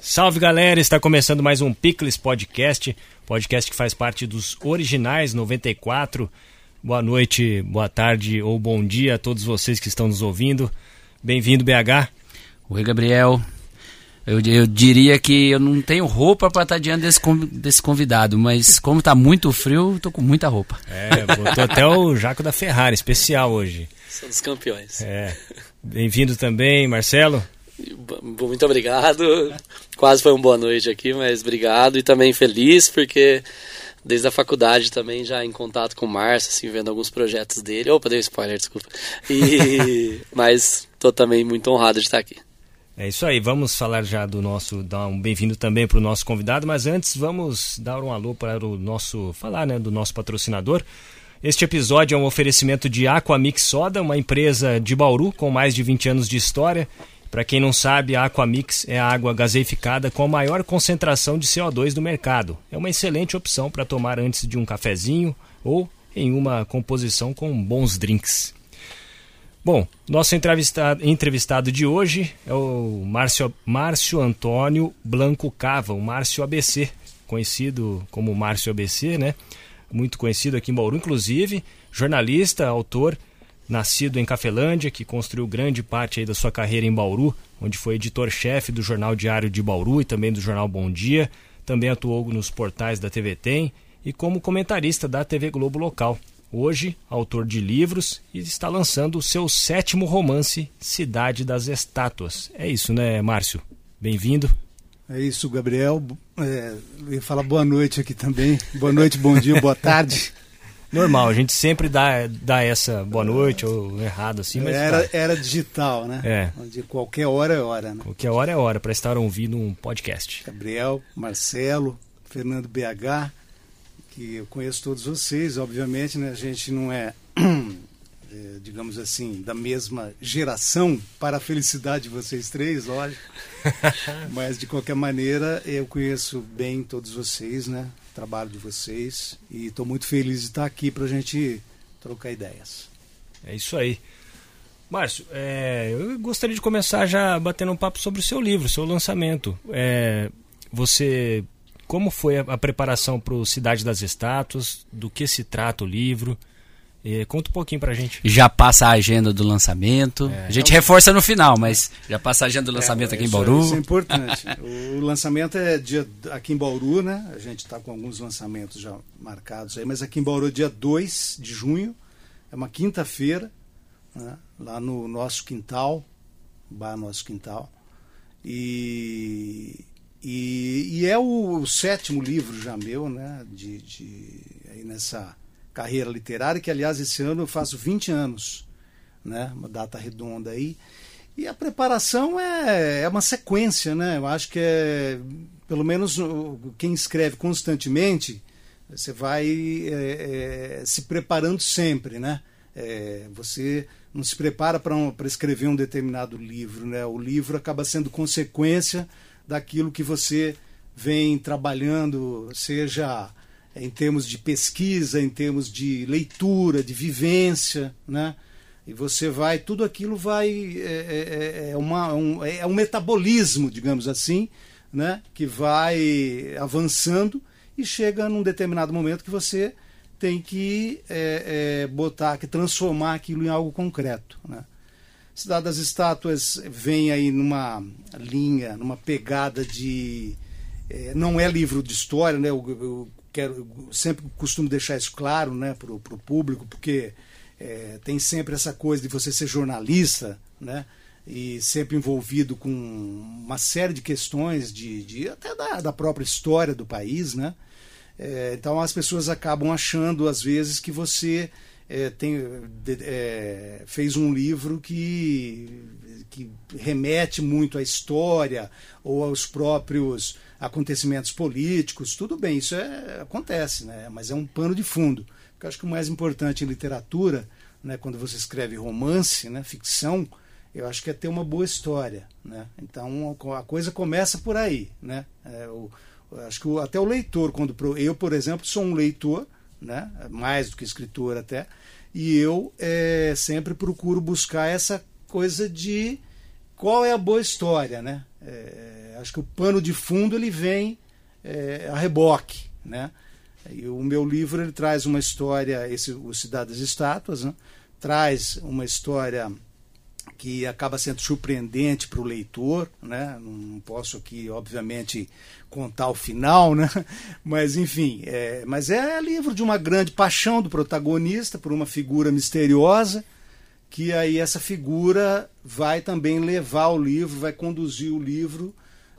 Salve galera, está começando mais um Pickles Podcast, podcast que faz parte dos originais 94. Boa noite, boa tarde ou bom dia a todos vocês que estão nos ouvindo. Bem-vindo, BH. Oi, Gabriel. Eu, eu, diria que eu não tenho roupa para estar diante desse, desse convidado, mas como está muito frio, estou com muita roupa. É, botou até o Jaco da Ferrari, especial hoje. São dos campeões. É. Bem-vindo também, Marcelo. Muito obrigado. Quase foi uma boa noite aqui, mas obrigado e também feliz porque desde a faculdade também já em contato com o Márcio, assim, vendo alguns projetos dele. Opa, dei um spoiler, desculpa. E mas tô também muito honrado de estar aqui. É isso aí, vamos falar já do nosso, dar um bem-vindo também para o nosso convidado, mas antes vamos dar um alô para o nosso, falar né, do nosso patrocinador. Este episódio é um oferecimento de Aquamix Soda, uma empresa de Bauru com mais de 20 anos de história para quem não sabe, a Aquamix é a água gaseificada com a maior concentração de CO2 do mercado. É uma excelente opção para tomar antes de um cafezinho ou em uma composição com bons drinks. Bom, nosso entrevistado, de hoje é o Márcio, Márcio Antônio Blanco Cava, o Márcio ABC, conhecido como Márcio ABC, né? Muito conhecido aqui em Bauru, inclusive, jornalista, autor nascido em Cafelândia, que construiu grande parte da sua carreira em Bauru, onde foi editor-chefe do Jornal Diário de Bauru e também do Jornal Bom Dia. Também atuou nos portais da TV Tem e como comentarista da TV Globo local. Hoje, autor de livros e está lançando o seu sétimo romance, Cidade das Estátuas. É isso, né, Márcio? Bem-vindo. É isso, Gabriel. É, eu ia falar boa noite aqui também. Boa noite, bom dia, boa tarde. Normal, a gente sempre dá, dá essa boa noite ou errado assim, mas. Era, era digital, né? É. De qualquer hora é hora, né? Qualquer hora é hora para estar ouvindo um podcast. Gabriel, Marcelo, Fernando BH, que eu conheço todos vocês, obviamente, né? A gente não é, é digamos assim, da mesma geração para a felicidade de vocês três, olha. mas de qualquer maneira, eu conheço bem todos vocês, né? Trabalho de vocês e estou muito feliz de estar aqui para a gente trocar ideias. É isso aí. Márcio, é, eu gostaria de começar já batendo um papo sobre o seu livro, seu lançamento. É, você, como foi a, a preparação para o Cidade das Estátuas? Do que se trata o livro? E conta um pouquinho pra gente. Já passa a agenda do lançamento. É, a gente reforça no final, mas já passa a agenda do lançamento é, aqui em Bauru. Isso é importante. o lançamento é dia aqui em Bauru, né? A gente está com alguns lançamentos já marcados aí, mas aqui em Bauru, dia 2 de junho, é uma quinta-feira, né? lá no nosso quintal, bar Nosso Quintal. E, e, e é o, o, sétimo livro já meu, né? De, de, aí nessa carreira literária, que aliás esse ano eu faço 20 anos, né? Uma data redonda aí. E a preparação é, é uma sequência, né? Eu acho que é, pelo menos quem escreve constantemente, você vai é, é, se preparando sempre, né? É, você não se prepara para um, escrever um determinado livro, né? O livro acaba sendo consequência daquilo que você vem trabalhando, seja em termos de pesquisa, em termos de leitura, de vivência, né? E você vai, tudo aquilo vai é, é, é uma, um, é um metabolismo, digamos assim, né? Que vai avançando e chega num determinado momento que você tem que é, é, botar, que transformar aquilo em algo concreto, né? Cidade das Estátuas vem aí numa linha, numa pegada de é, não é livro de história, né? Quero sempre costumo deixar isso claro né, para o público, porque é, tem sempre essa coisa de você ser jornalista, né? E sempre envolvido com uma série de questões de, de até da, da própria história do país, né? É, então as pessoas acabam achando às vezes que você é, tem, é, fez um livro que, que remete muito à história ou aos próprios acontecimentos políticos, tudo bem, isso é, acontece, né? mas é um pano de fundo. Porque eu acho que o mais importante em literatura, né, quando você escreve romance, né, ficção, eu acho que é ter uma boa história. Né? Então a coisa começa por aí. Né? É, eu, eu acho que até o leitor, quando eu, por exemplo, sou um leitor, né, mais do que escritor até, e eu é, sempre procuro buscar essa coisa de qual é a boa história, né? É, acho que o pano de fundo ele vem é, a reboque, né? E o meu livro ele traz uma história, esse o das Estátuas, né? traz uma história que acaba sendo surpreendente para o leitor, né? Não posso aqui, obviamente, contar o final, né? Mas enfim, é, mas é livro de uma grande paixão do protagonista por uma figura misteriosa, que aí essa figura vai também levar o livro, vai conduzir o livro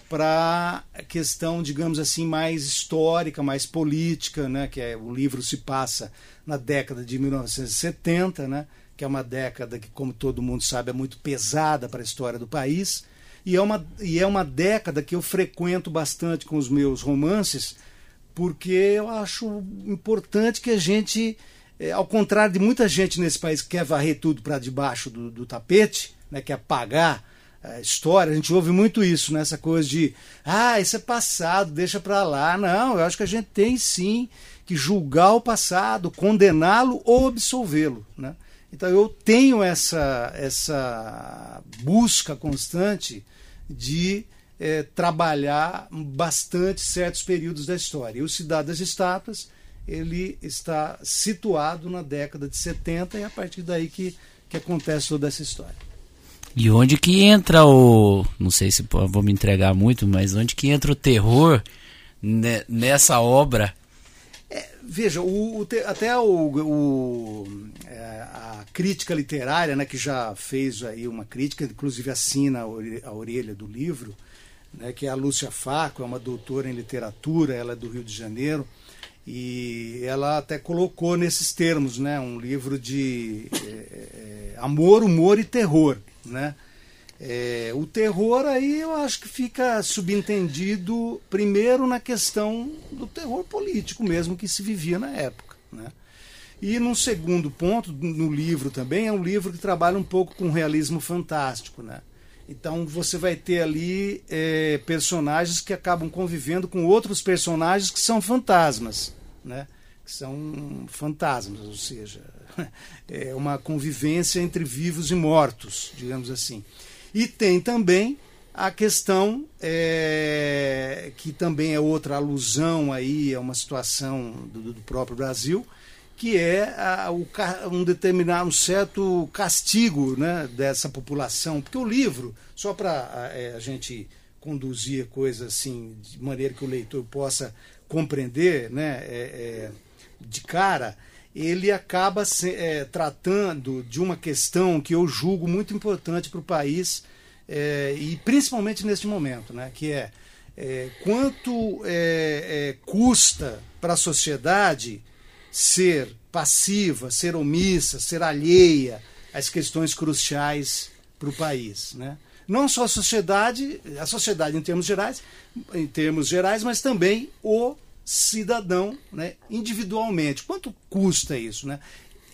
para a questão, digamos assim, mais histórica, mais política, né? Que é, o livro se passa na década de 1970, né? Que é uma década que, como todo mundo sabe, é muito pesada para a história do país. E é, uma, e é uma década que eu frequento bastante com os meus romances, porque eu acho importante que a gente, é, ao contrário de muita gente nesse país que quer varrer tudo para debaixo do, do tapete, né, quer apagar a história, a gente ouve muito isso, né, coisa de ah, isso é passado, deixa para lá. Não, eu acho que a gente tem sim que julgar o passado, condená-lo ou absolvê-lo. Né? Então eu tenho essa, essa busca constante de é, trabalhar bastante certos períodos da história. E o Cidade das Estátuas ele está situado na década de 70 e é a partir daí que, que acontece toda essa história. E onde que entra o. Não sei se vou me entregar muito, mas onde que entra o terror nessa obra? É, veja, o, o, até o, é, a crítica literária, né, que já fez aí uma crítica, inclusive assina a orelha do livro, né, que é a Lúcia Faco, é uma doutora em literatura, ela é do Rio de Janeiro, e ela até colocou nesses termos, né, um livro de é, é amor, humor e terror né? É, o terror aí eu acho que fica subentendido primeiro na questão do terror político mesmo que se vivia na época, né? E num segundo ponto, no livro também, é um livro que trabalha um pouco com realismo fantástico, né? Então você vai ter ali é, personagens que acabam convivendo com outros personagens que são fantasmas, né? Que são fantasmas, ou seja, é uma convivência entre vivos e mortos, digamos assim. E tem também a questão é, que também é outra alusão aí a uma situação do, do próprio Brasil, que é a, o, um determinado um certo castigo né, dessa população, porque o livro só para é, a gente conduzir coisas assim de maneira que o leitor possa compreender, né, é, é de cara ele acaba se, é, tratando de uma questão que eu julgo muito importante para o país é, e principalmente neste momento, né, que é, quanto custa para a sociedade ser passiva, ser omissa, ser alheia às questões cruciais para o país, né? Não só a sociedade, a sociedade em termos gerais, em termos gerais, mas também o cidadão né, individualmente. Quanto custa isso? Né?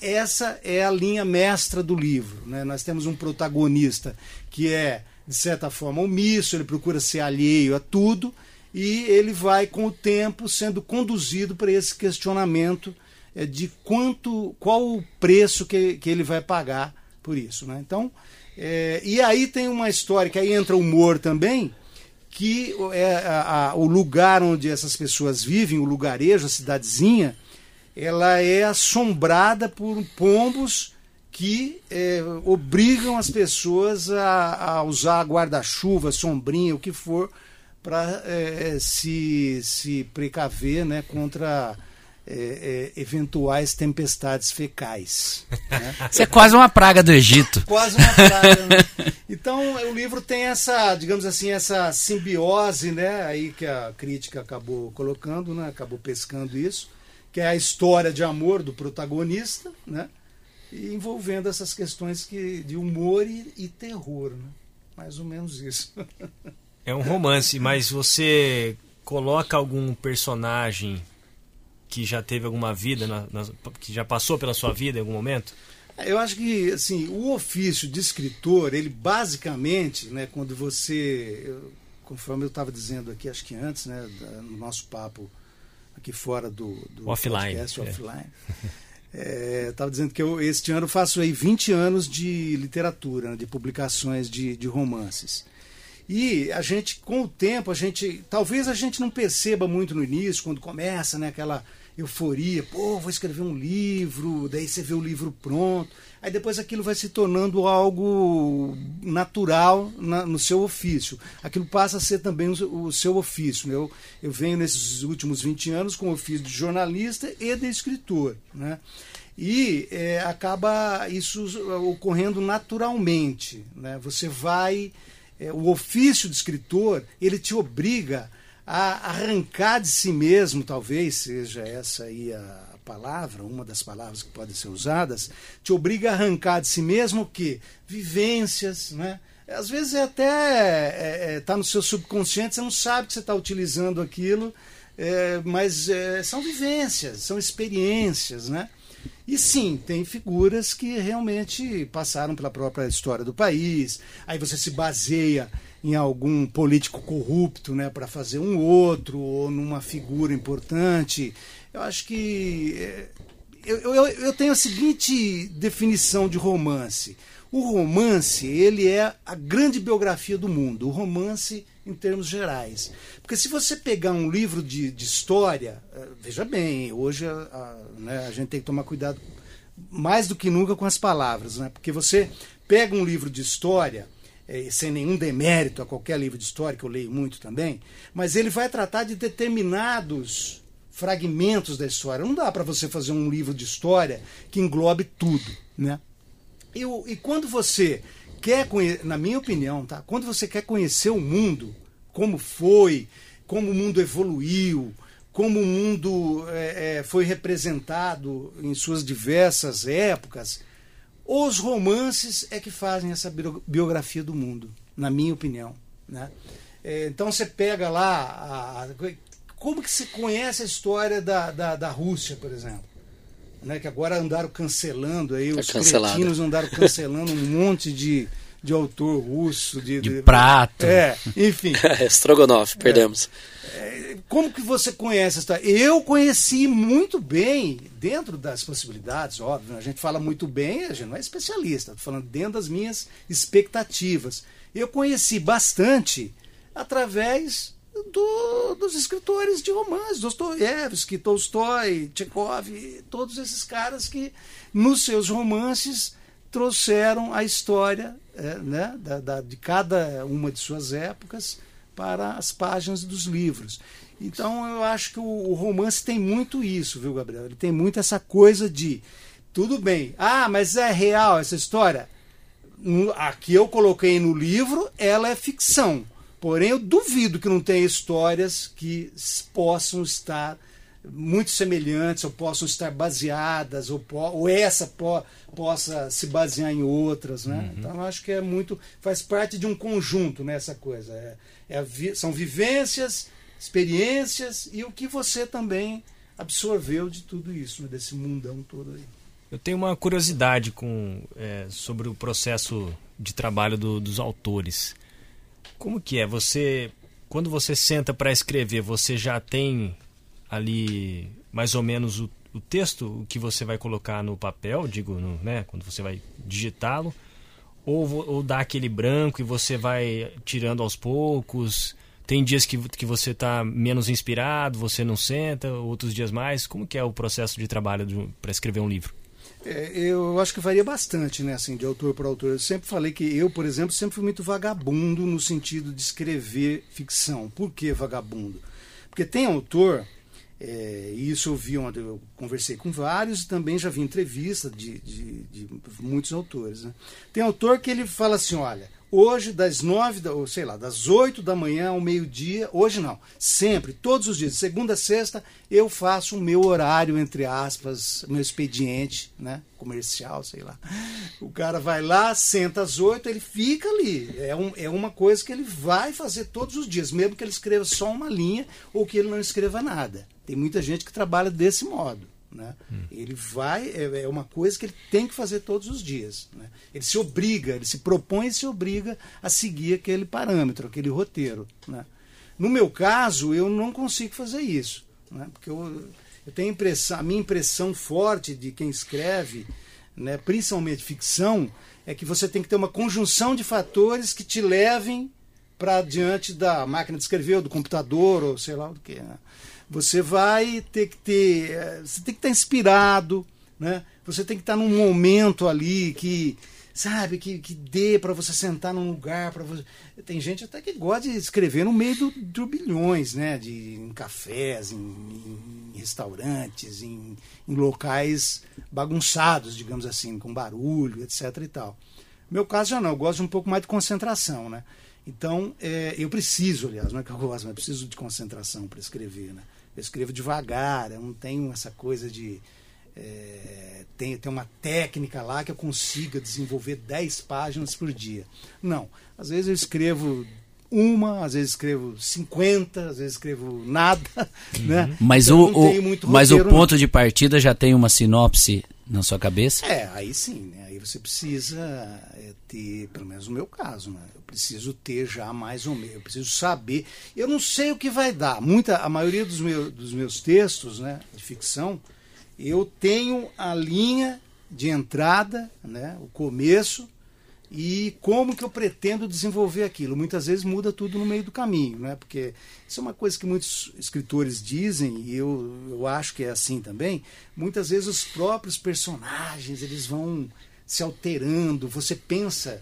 Essa é a linha mestra do livro. Né? Nós temos um protagonista que é, de certa forma, omisso, ele procura ser alheio a tudo e ele vai, com o tempo, sendo conduzido para esse questionamento de quanto, qual o preço que, que ele vai pagar por isso. Né? Então, é, e aí tem uma história que aí entra o humor também, que é a, a, o lugar onde essas pessoas vivem, o lugarejo, a cidadezinha, ela é assombrada por pombos que é, obrigam as pessoas a, a usar guarda-chuva, sombrinha, o que for, para é, se, se precaver né, contra é, é, eventuais tempestades fecais. Né? Isso é quase uma praga do Egito. Quase uma praga. Né? Então o livro tem essa, digamos assim, essa simbiose, né? Aí que a crítica acabou colocando, né? Acabou pescando isso, que é a história de amor do protagonista, né? E envolvendo essas questões que, de humor e, e terror, né? Mais ou menos isso. É um romance, mas você coloca algum personagem que já teve alguma vida, na, na, que já passou pela sua vida em algum momento? Eu acho que assim, o ofício de escritor, ele basicamente, né, quando você, eu, conforme eu estava dizendo aqui, acho que antes, né, no nosso papo aqui fora do, do offline, podcast, é. offline, É, Estava dizendo que eu, este ano faço aí 20 anos de literatura, né, de publicações de, de romances. E a gente, com o tempo, a gente. Talvez a gente não perceba muito no início, quando começa, né, aquela euforia, pô, vou escrever um livro, daí você vê o livro pronto. Aí depois aquilo vai se tornando algo natural na, no seu ofício. Aquilo passa a ser também o, o seu ofício. Né? Eu, eu venho nesses últimos 20 anos com o ofício de jornalista e de escritor. Né? E é, acaba isso ocorrendo naturalmente. Né? Você vai. É, o ofício de escritor ele te obriga a arrancar de si mesmo, talvez seja essa aí a palavra, uma das palavras que podem ser usadas, te obriga a arrancar de si mesmo o quê? Vivências, né? Às vezes é até está é, é, tá no seu subconsciente, você não sabe que você está utilizando aquilo, é, mas é, são vivências, são experiências, né? E sim, tem figuras que realmente passaram pela própria história do país. Aí você se baseia em algum político corrupto, né, para fazer um outro ou numa figura importante. Eu acho que é, eu, eu, eu tenho a seguinte definição de romance. O romance, ele é a grande biografia do mundo. O romance em termos gerais. Porque se você pegar um livro de, de história, é, veja bem, hoje a, a, né, a gente tem que tomar cuidado mais do que nunca com as palavras, né? Porque você pega um livro de história, é, sem nenhum demérito a qualquer livro de história, que eu leio muito também, mas ele vai tratar de determinados fragmentos da história. Não dá para você fazer um livro de história que englobe tudo, né? E, e quando você quer, na minha opinião, tá? Quando você quer conhecer o mundo, como foi, como o mundo evoluiu, como o mundo é, é, foi representado em suas diversas épocas, os romances é que fazem essa biografia do mundo, na minha opinião. Né? É, então você pega lá. A, como que se conhece a história da, da, da Rússia, por exemplo? Né, que agora andaram cancelando aí, tá os cretinos andaram cancelando um monte de, de autor russo. De, de, de prato. É, enfim. Strogonoff, perdemos. É, como que você conhece essa Eu conheci muito bem, dentro das possibilidades, óbvio, né? a gente fala muito bem, a gente não é especialista, estou falando dentro das minhas expectativas. Eu conheci bastante através do, dos escritores de romances, Dostoiévski, Tolstói, Tchekov, todos esses caras que nos seus romances trouxeram a história é, né, da, da, de cada uma de suas épocas para as páginas dos livros. Então eu acho que o, o, romance tem muito isso, viu, Gabriel? Ele tem muito essa coisa de tudo bem, ah, mas é real essa história? Aqui eu coloquei no livro, ela é ficção. Porém, eu duvido que não tenha histórias que possam estar muito semelhantes ou possam estar baseadas ou, ou essa po, possa se basear em outras, né? Uhum. Então acho que é muito faz parte de um conjunto nessa né, coisa. É, é, são vivências, experiências e o que você também absorveu de tudo isso, né, desse mundão todo aí. Eu tenho uma curiosidade com é, sobre o processo de trabalho do, dos autores. Como que é? Você quando você senta para escrever, você já tem ali mais ou menos o, o texto o que você vai colocar no papel, digo, no, né, quando você vai digitá-lo, ou, ou dá aquele branco e você vai tirando aos poucos. Tem dias que, que você está menos inspirado, você não senta, outros dias mais. Como que é o processo de trabalho para escrever um livro? É, eu acho que varia bastante, né, assim, de autor para autor. Eu sempre falei que eu, por exemplo, sempre fui muito vagabundo no sentido de escrever ficção. Por que vagabundo? Porque tem autor é, isso eu vi onde eu conversei com vários e também já vi entrevista de, de, de muitos autores. Né? Tem autor que ele fala assim: olha, hoje das nove, ou sei lá, das oito da manhã ao meio-dia, hoje não, sempre, todos os dias, segunda a sexta, eu faço o meu horário, entre aspas, meu expediente né, comercial, sei lá. O cara vai lá, senta às oito, ele fica ali. É, um, é uma coisa que ele vai fazer todos os dias, mesmo que ele escreva só uma linha ou que ele não escreva nada. Tem muita gente que trabalha desse modo. Né? Hum. Ele vai, é, é, uma coisa que ele tem que fazer todos os dias. Né? Ele se obriga, ele se propõe e se obriga a seguir aquele parâmetro, aquele roteiro. Né? No meu caso, eu não consigo fazer isso. Né? Porque eu, Eu tenho impressão, a minha impressão forte de quem escreve, né, principalmente ficção, é que você tem que ter uma conjunção de fatores que te levem para diante da máquina de escrever, ou do computador, ou sei lá o que. Né? Você vai ter que ter. Eh, você tem que estar inspirado, né? Você tem que estar num momento ali que sabe, que, que dê para você sentar num lugar para você. Tem gente até que gosta de escrever no meio do turbilhões, né? De, em cafés, em, em restaurantes, em, em, locais bagunçados, digamos assim, com barulho, etc. e tal. No meu caso já não, eu gosto de um pouco mais de concentração, né? Então, é, eu preciso, aliás, não é que eu gosto, mas eu preciso de concentração para escrever, né? Eu escrevo devagar, eu não tenho essa coisa de é, tem, tem uma técnica lá que eu consiga desenvolver 10 páginas por dia. Não. Às vezes eu escrevo uma, às vezes escrevo 50, às vezes escrevo nada. Uhum. Né? Mas, então, o, o mas o ponto não. de partida já tem uma sinopse na sua cabeça? É, aí sim, né? Você precisa é, ter, pelo menos no meu caso, né? eu preciso ter já mais ou menos, eu preciso saber. Eu não sei o que vai dar. Muita, a maioria dos, meu, dos meus textos né, de ficção, eu tenho a linha de entrada, né, o começo, e como que eu pretendo desenvolver aquilo. Muitas vezes muda tudo no meio do caminho, né? porque isso é uma coisa que muitos escritores dizem, e eu, eu acho que é assim também. Muitas vezes os próprios personagens eles vão se alterando, você pensa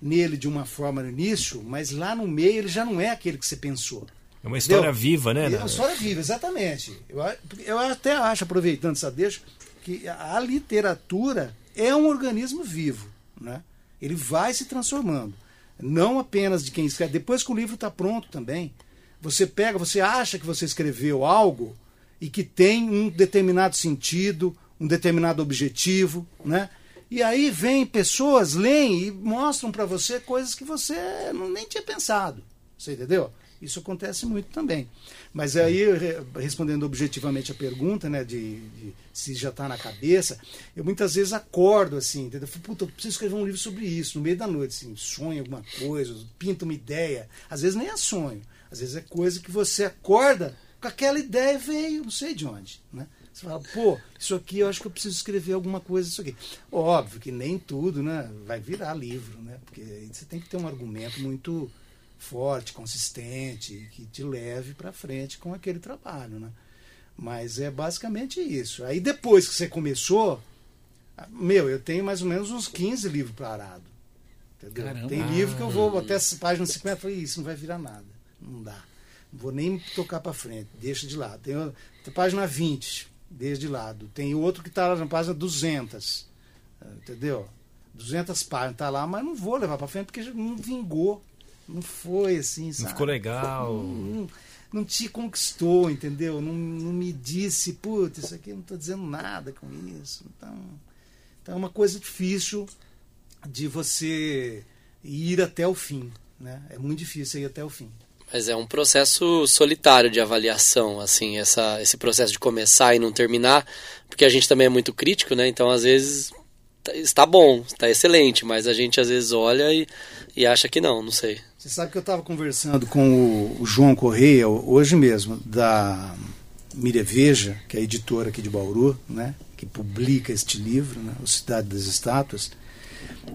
nele de uma forma no início, mas lá no meio ele já não é aquele que você pensou. É uma história Entendeu? viva, né? É uma história viva, exatamente. Eu, eu até acho, aproveitando essa deixa, que a literatura é um organismo vivo. Né? Ele vai se transformando. Não apenas de quem escreve. Depois que o livro está pronto também, você pega, você acha que você escreveu algo e que tem um determinado sentido, um determinado objetivo, né? E aí vem pessoas, leem e mostram para você coisas que você não, nem tinha pensado. Você entendeu? Isso acontece muito também. Mas aí, respondendo objetivamente a pergunta, né, de, de se já está na cabeça, eu muitas vezes acordo assim, entendeu? Puta, eu preciso escrever um livro sobre isso, no meio da noite, assim, sonho alguma coisa, pinta uma ideia. Às vezes nem é sonho, às vezes é coisa que você acorda com aquela ideia veio, não sei de onde, né? Você fala, pô, isso aqui eu acho que eu preciso escrever alguma coisa isso aqui. Óbvio que nem tudo, né, vai virar livro, né? Porque você tem que ter um argumento muito forte, consistente, que te leve para frente com aquele trabalho, né? Mas é basicamente isso. Aí depois que você começou, meu, eu tenho mais ou menos uns 15 livros parados. Entendeu? Caramba. Tem livro que eu vou até a página 50 e falei, isso não vai virar nada. Não dá. Não vou nem tocar para frente, deixa de lado. Tem, a página 20, deixa de lado. Tem outro que está na página 200. Entendeu? 200 páginas, tá lá, mas não vou levar para frente porque não vingou. Não foi assim, sabe? Não ficou legal. Não, não, não, te conquistou, entendeu? Não, não me disse, putz, isso aqui eu não estou dizendo nada com isso. Então, então é uma coisa difícil de você ir até o fim. Né? É muito difícil ir até o fim. Mas é um processo solitário de avaliação, assim, essa, esse processo de começar e não terminar, porque a gente também é muito crítico, né? Então, às vezes, tá, está bom, está excelente, mas a gente às vezes olha e, e acha que não, não sei. Você sabe que eu estava conversando com o, João Correia hoje mesmo, da Mireveja, que é editora aqui de Bauru, né, que publica este livro, né, O Cidade das Estátuas,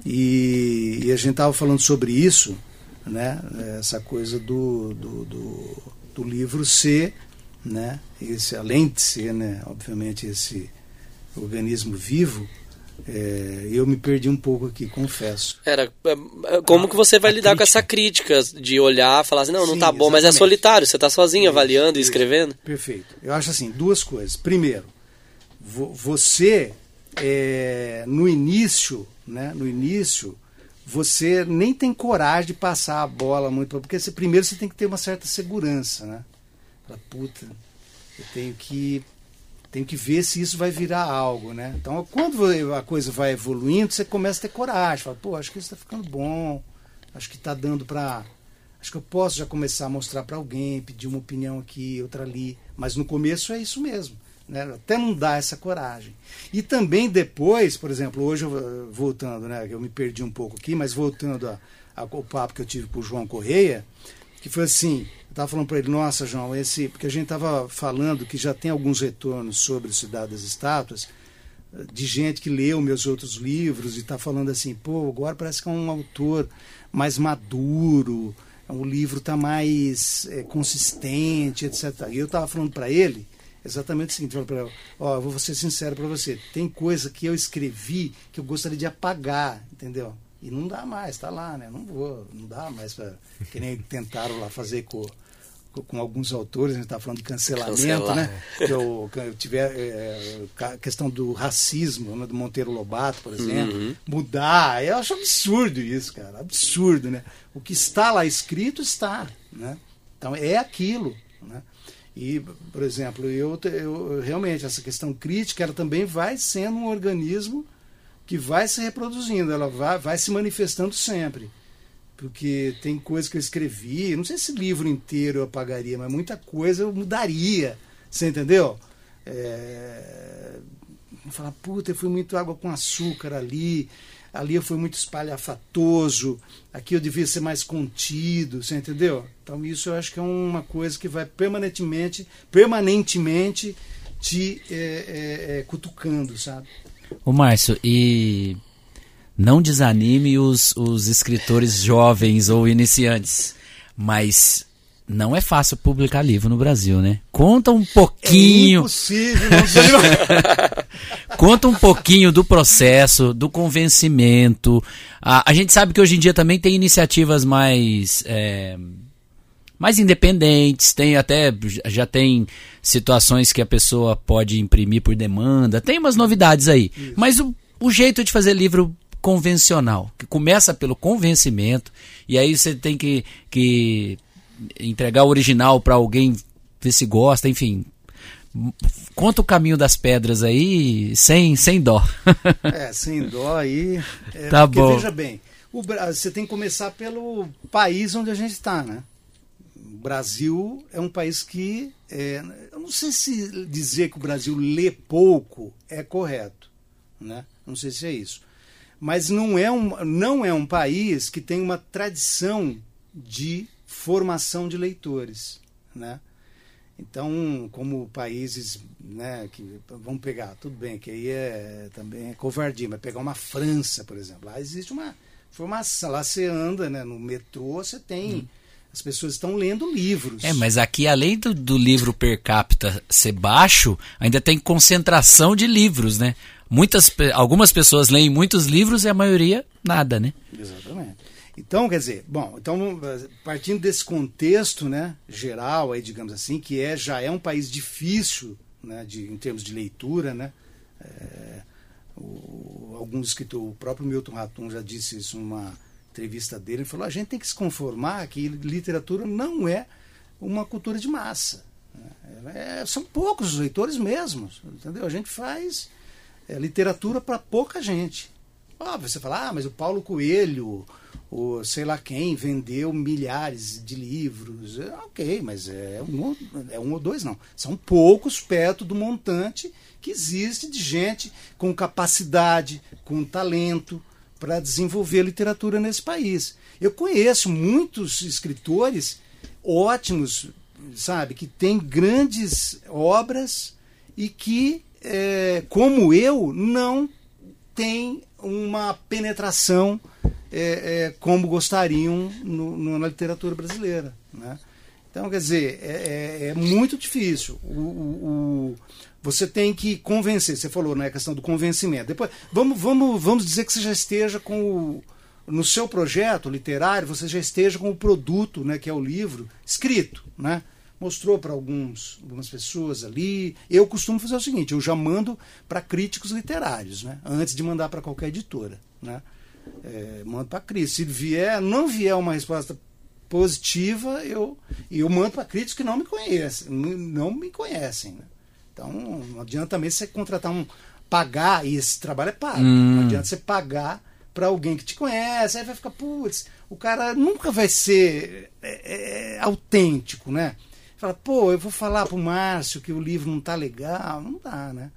e, e a gente estava falando sobre isso, né, essa coisa do, do, do, do livro ser, né, esse, além de ser, né, obviamente, esse organismo vivo, é, eu me perdi um pouco aqui, confesso. Era é, é, como que você vai lidar crítica. com essa crítica de olhar, falar assim, não, não Sim, tá bom, exatamente. mas é solitário, você tá sozinho isso, avaliando isso, e escrevendo? Perfeito. Eu acho assim, duas coisas. Primeiro, você é, no início, né, no início, você nem tem coragem de passar a bola muito, porque você, primeiro você tem que ter uma certa segurança, né? Fala, puta, eu tenho que tem que ver se isso vai virar algo, né? Então, quando a coisa vai evoluindo, você começa a ter coragem, fala, pô, acho que isso está ficando bom, acho que está dando para, acho que eu posso já começar a mostrar para alguém, pedir uma opinião aqui, outra ali, mas no começo é isso mesmo, né? Até não dá essa coragem. E também depois, por exemplo, hoje voltando, né? Eu me perdi um pouco aqui, mas voltando a, ao papo que eu tive com o João Correia, que foi assim, eu estava falando para ele, nossa, João, esse. Porque a gente estava falando que já tem alguns retornos sobre Cidade das Estátuas, de gente que leu meus outros livros e está falando assim, pô, agora parece que é um autor mais maduro, o livro está mais é, consistente, etc. E eu estava falando para ele exatamente o seguinte, eu falei ó, eu vou ser sincero para você, tem coisa que eu escrevi que eu gostaria de apagar, entendeu? E não dá mais, está lá, né? Não vou, não dá mais para que nem tentaram lá fazer com com alguns autores, a gente está falando de cancelamento, Cancelar. né? Que eu, que eu tiver é, a questão do racismo, né? do Monteiro Lobato, por exemplo, uhum. mudar. Eu acho absurdo isso, cara, absurdo, né? O que está lá escrito está, né? Então é aquilo, né? E, por exemplo, eu, eu realmente essa questão crítica, ela também vai sendo um organismo que vai se reproduzindo, ela vai, vai se manifestando sempre porque tem coisa que eu escrevi, não sei se livro inteiro eu apagaria, mas muita coisa eu mudaria, você entendeu? É... Falar, puta, eu fui muito água com açúcar ali, ali eu fui muito espalhafatoso, aqui eu devia ser mais contido, você entendeu? Então isso eu acho que é uma coisa que vai permanentemente, permanentemente te é, é, é, cutucando, sabe? Ô Márcio, e não desanime os, os escritores jovens ou iniciantes, mas não é fácil publicar livro no Brasil, né? Conta um pouquinho. É impossível. Conta um pouquinho do processo, do convencimento. A, a gente sabe que hoje em dia também tem iniciativas mais. É, mais independentes, tem até já tem situações que a pessoa pode imprimir por demanda, tem umas novidades aí. Isso. Mas o, o jeito de fazer livro convencional, que começa pelo convencimento, e aí você tem que, que entregar o original para alguém ver se gosta, enfim. Conta o caminho das pedras aí, sem, sem dó. é, sem dó aí. É, tá bom. Veja bem, o, você tem que começar pelo país onde a gente está, né? O Brasil é um país que. É, eu não sei se dizer que o Brasil lê pouco é correto. Né? Não sei se é isso mas não é um, não é um país que tem uma tradição de formação de leitores, né? Então, como países, né, que vamos pegar, tudo bem, que aí é também é covardia, mas pegar uma França, por exemplo, lá existe uma formação, lá você anda, né, no metrô, você tem hum. As pessoas estão lendo livros. É, mas aqui, além do, do livro per capita ser baixo, ainda tem concentração de livros, né? muitas, algumas pessoas leem muitos livros e a maioria nada, né? Exatamente. Então, quer dizer, bom, então partindo desse contexto, né, geral aí, digamos assim, que é já é um país difícil, né, de, em termos de leitura, né, é, o, alguns escritores, o próprio Milton Ratum já disse isso numa entrevista dele, ele falou, a gente tem que se conformar que literatura não é uma cultura de massa, né, é, são poucos os leitores mesmos, entendeu? A gente faz é literatura para pouca gente. Óbvio, você fala, ah, mas o Paulo Coelho, o sei lá quem, vendeu milhares de livros. É, ok, mas é um, é um ou dois, não. São poucos perto do montante que existe de gente com capacidade, com talento para desenvolver literatura nesse país. Eu conheço muitos escritores ótimos, sabe, que têm grandes obras e que é, como eu, não tem uma penetração é, é, como gostariam no, no, na literatura brasileira. Né? Então, quer dizer, é, é, é muito difícil. O, o, o, você tem que convencer. Você falou na né, questão do convencimento. Depois, vamos, vamos, vamos dizer que você já esteja com o, no seu projeto literário, você já esteja com o produto, né, que é o livro, escrito, né? mostrou para alguns algumas pessoas ali. Eu costumo fazer o seguinte: eu já mando para críticos literários, né? Antes de mandar para qualquer editora, né? É, mando para críticos. Se vier, não vier uma resposta positiva, eu eu mando para críticos que não me conhecem, não me conhecem. Né? Então não adianta também você contratar um pagar e esse trabalho é pago. Hum. Não adianta você pagar para alguém que te conhece, aí vai ficar, putz, o cara nunca vai ser é, é, autêntico, né? Fala, pô, eu vou falar pro Márcio que o livro não tá legal. Não dá, né?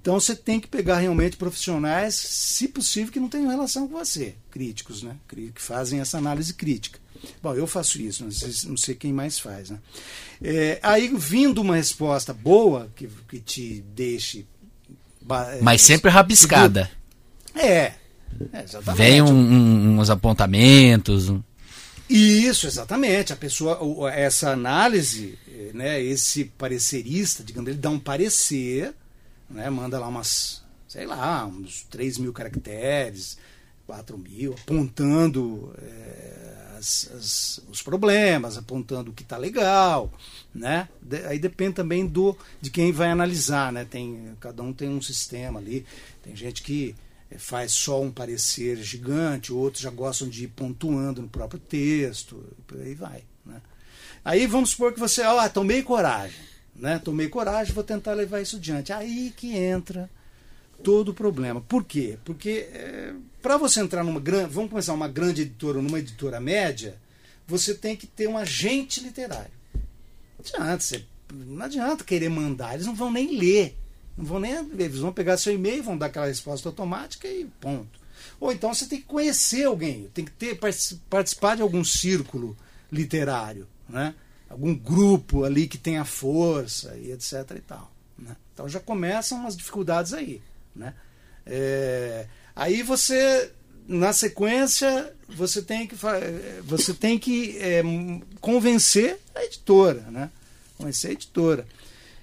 Então você tem que pegar realmente profissionais, se possível, que não tenham relação com você, críticos, né? Que fazem essa análise crítica. Bom, eu faço isso, não sei, não sei quem mais faz. Né? É, aí, vindo uma resposta boa, que, que te deixe. Mas sempre rabiscada. É, é exatamente. Vem um, um, uns apontamentos. Isso, exatamente. A pessoa, essa análise, né, esse parecerista, digamos, ele dá um parecer, né, manda lá umas, sei lá, uns 3 mil caracteres, 4 mil, apontando é, as, as, os problemas, apontando o que está legal, né? De, aí depende também do de quem vai analisar, né? Tem, cada um tem um sistema ali. Tem gente que faz só um parecer gigante, outros já gostam de ir pontuando no próprio texto, por aí vai. Né? Aí vamos supor que você, ah, tomei coragem, né? tomei coragem, vou tentar levar isso adiante. Aí que entra todo o problema. Por quê? Porque é, para você entrar numa grande, vamos começar uma grande editora, numa editora média, você tem que ter um agente literário. Não adianta, você, não adianta querer mandar, eles não vão nem ler. Não vão nem eles vão pegar seu e-mail, vão dar aquela resposta automática e ponto. Ou então você tem que conhecer alguém, tem que ter participar de algum círculo literário, né? Algum grupo ali que tenha força e etc e tal. Né? Então já começam as dificuldades aí, né? É, aí você na sequência você tem que você tem que é, convencer a editora, né? Convencer a editora.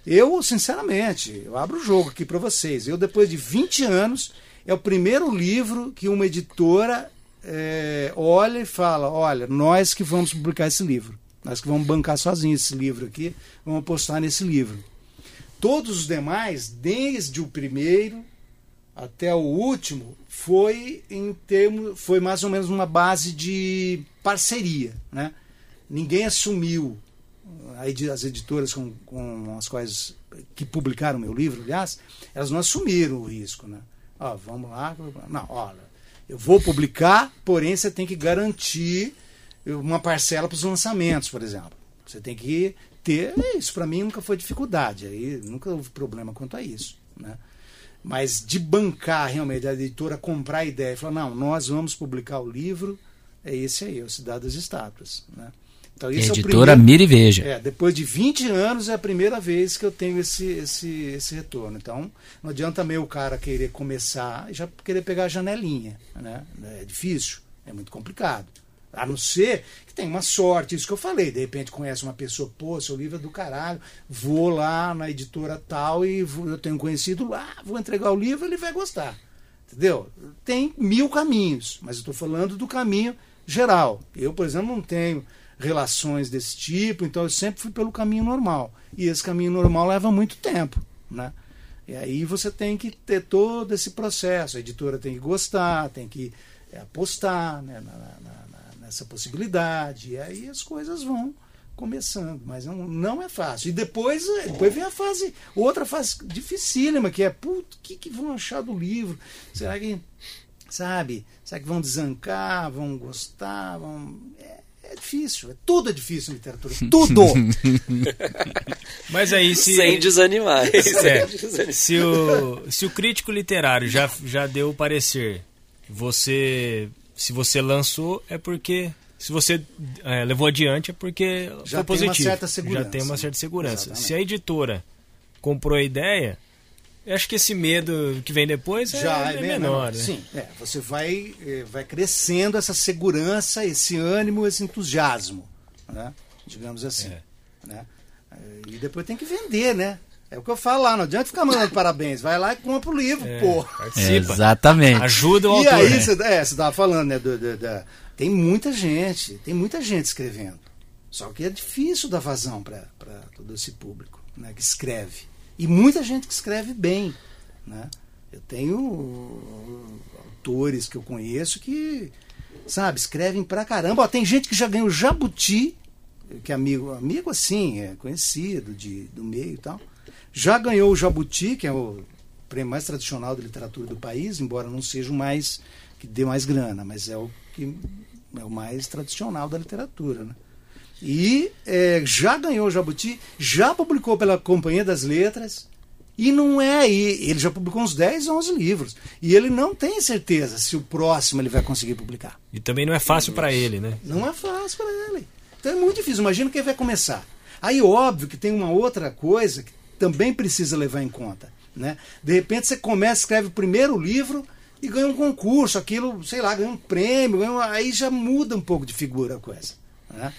Eu, sinceramente, eu abro o jogo aqui para vocês. Eu, depois de 20 anos, é o primeiro livro que uma editora é, olha e fala: olha, nós que vamos publicar esse livro. Nós que vamos bancar sozinhos esse livro aqui, vamos apostar nesse livro. Todos os demais, desde o primeiro até o último, foi em termos, foi mais ou menos uma base de parceria, né? Ninguém assumiu as editoras com, com as quais que publicaram meu livro, aliás, elas não assumiram o risco, né? Ó, vamos lá, não, olha, eu vou publicar, porém você tem que garantir uma parcela para os lançamentos, por exemplo. Você tem que ter, isso para mim nunca foi dificuldade, aí nunca houve problema quanto a isso, né? Mas de bancar realmente a editora comprar a ideia e falar, não, nós vamos publicar o livro, é esse aí, é o Cidade das Estátuas, né? Então, esse Editora é primeiro, Mira e Veja. É, depois de 20 anos é a primeira vez que eu tenho esse, esse, esse retorno. Então, não adianta meio o cara querer começar e já querer pegar a janelinha. Né? É difícil, é muito complicado. A não ser que tem uma sorte, isso que eu falei. De repente conhece uma pessoa, pô, seu livro é do caralho, vou lá na editora tal e vou, eu tenho conhecido lá, vou entregar o livro, ele vai gostar. Entendeu? Tem mil caminhos, mas eu estou falando do caminho geral. Eu, por exemplo, não tenho relações desse tipo, então eu sempre fui pelo caminho normal. E esse caminho normal leva muito tempo, né? E aí você tem que ter todo esse processo. A editora tem que gostar, tem que é, apostar né, na, na, nessa possibilidade. E aí as coisas vão começando, mas não, não é fácil. E depois, depois vem a fase, outra fase dificílima, que é, putz, o que, que vão achar do livro? Será que, sabe, será que vão desancar, vão gostar? Vão... É, é difícil, é, tudo é difícil em literatura, tudo! Mas aí se. Sem desanimar. É, se, o, se o crítico literário já, já deu o parecer, você. Se você lançou, é porque. Se você é, levou adiante, é porque já foi positivo. Tem uma certa segurança. Já tem uma certa segurança. Exatamente. Se a editora comprou a ideia, eu acho que esse medo que vem depois é, Já é, é menor. menor. Né? Sim, é, você vai, eh, vai crescendo essa segurança, esse ânimo, esse entusiasmo, né? digamos assim. É. Né? E depois tem que vender, né? É o que eu falo lá, não adianta ficar mandando parabéns. Vai lá e compra o livro, é, pô. Participa. Exatamente. Ajuda o e autor. E aí, né? você é, estava falando, né? Do, do, do, tem muita gente, tem muita gente escrevendo. Só que é difícil dar vazão para todo esse público né, que escreve. E muita gente que escreve bem. Né? Eu tenho autores que eu conheço que, sabe, escrevem pra caramba. Ó, tem gente que já ganhou Jabuti, que é amigo, amigo assim, é conhecido de, do meio e tal. Já ganhou o Jabuti, que é o prêmio mais tradicional da literatura do país, embora não seja o mais que dê mais grana, mas é o que é o mais tradicional da literatura, né? E é, já ganhou o Jabuti, já publicou pela Companhia das Letras E não é, e ele já publicou uns 10, 11 livros. E ele não tem certeza se o próximo ele vai conseguir publicar. E também não é fácil para ele, né? Não é fácil para ele. Então é muito difícil. Imagina quem vai começar. Aí, óbvio que tem uma outra coisa que também precisa levar em conta. Né? De repente você começa, escreve o primeiro livro e ganha um concurso, aquilo, sei lá, ganha um prêmio, ganha aí já muda um pouco de figura a coisa. Né?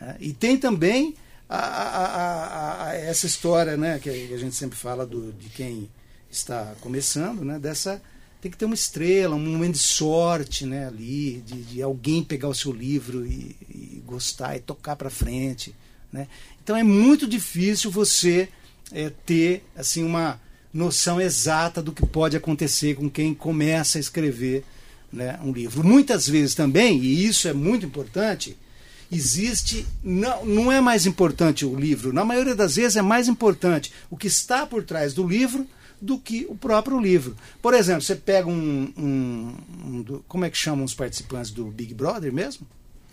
É, e tem também a, a, a, essa história né, que a gente sempre fala do, de quem está começando, né, dessa tem que ter uma estrela, um momento de sorte né, ali, de, de alguém pegar o seu livro e, e gostar e tocar para frente. Né? Então é muito difícil você é, ter assim uma noção exata do que pode acontecer com quem começa a escrever né, um livro. Muitas vezes também, e isso é muito importante, existe. Não, não é mais importante o livro, na maioria das vezes é mais importante o que está por trás do livro do que o próprio livro. Por exemplo, você pega um. um, um como é que chamam os participantes do Big Brother mesmo?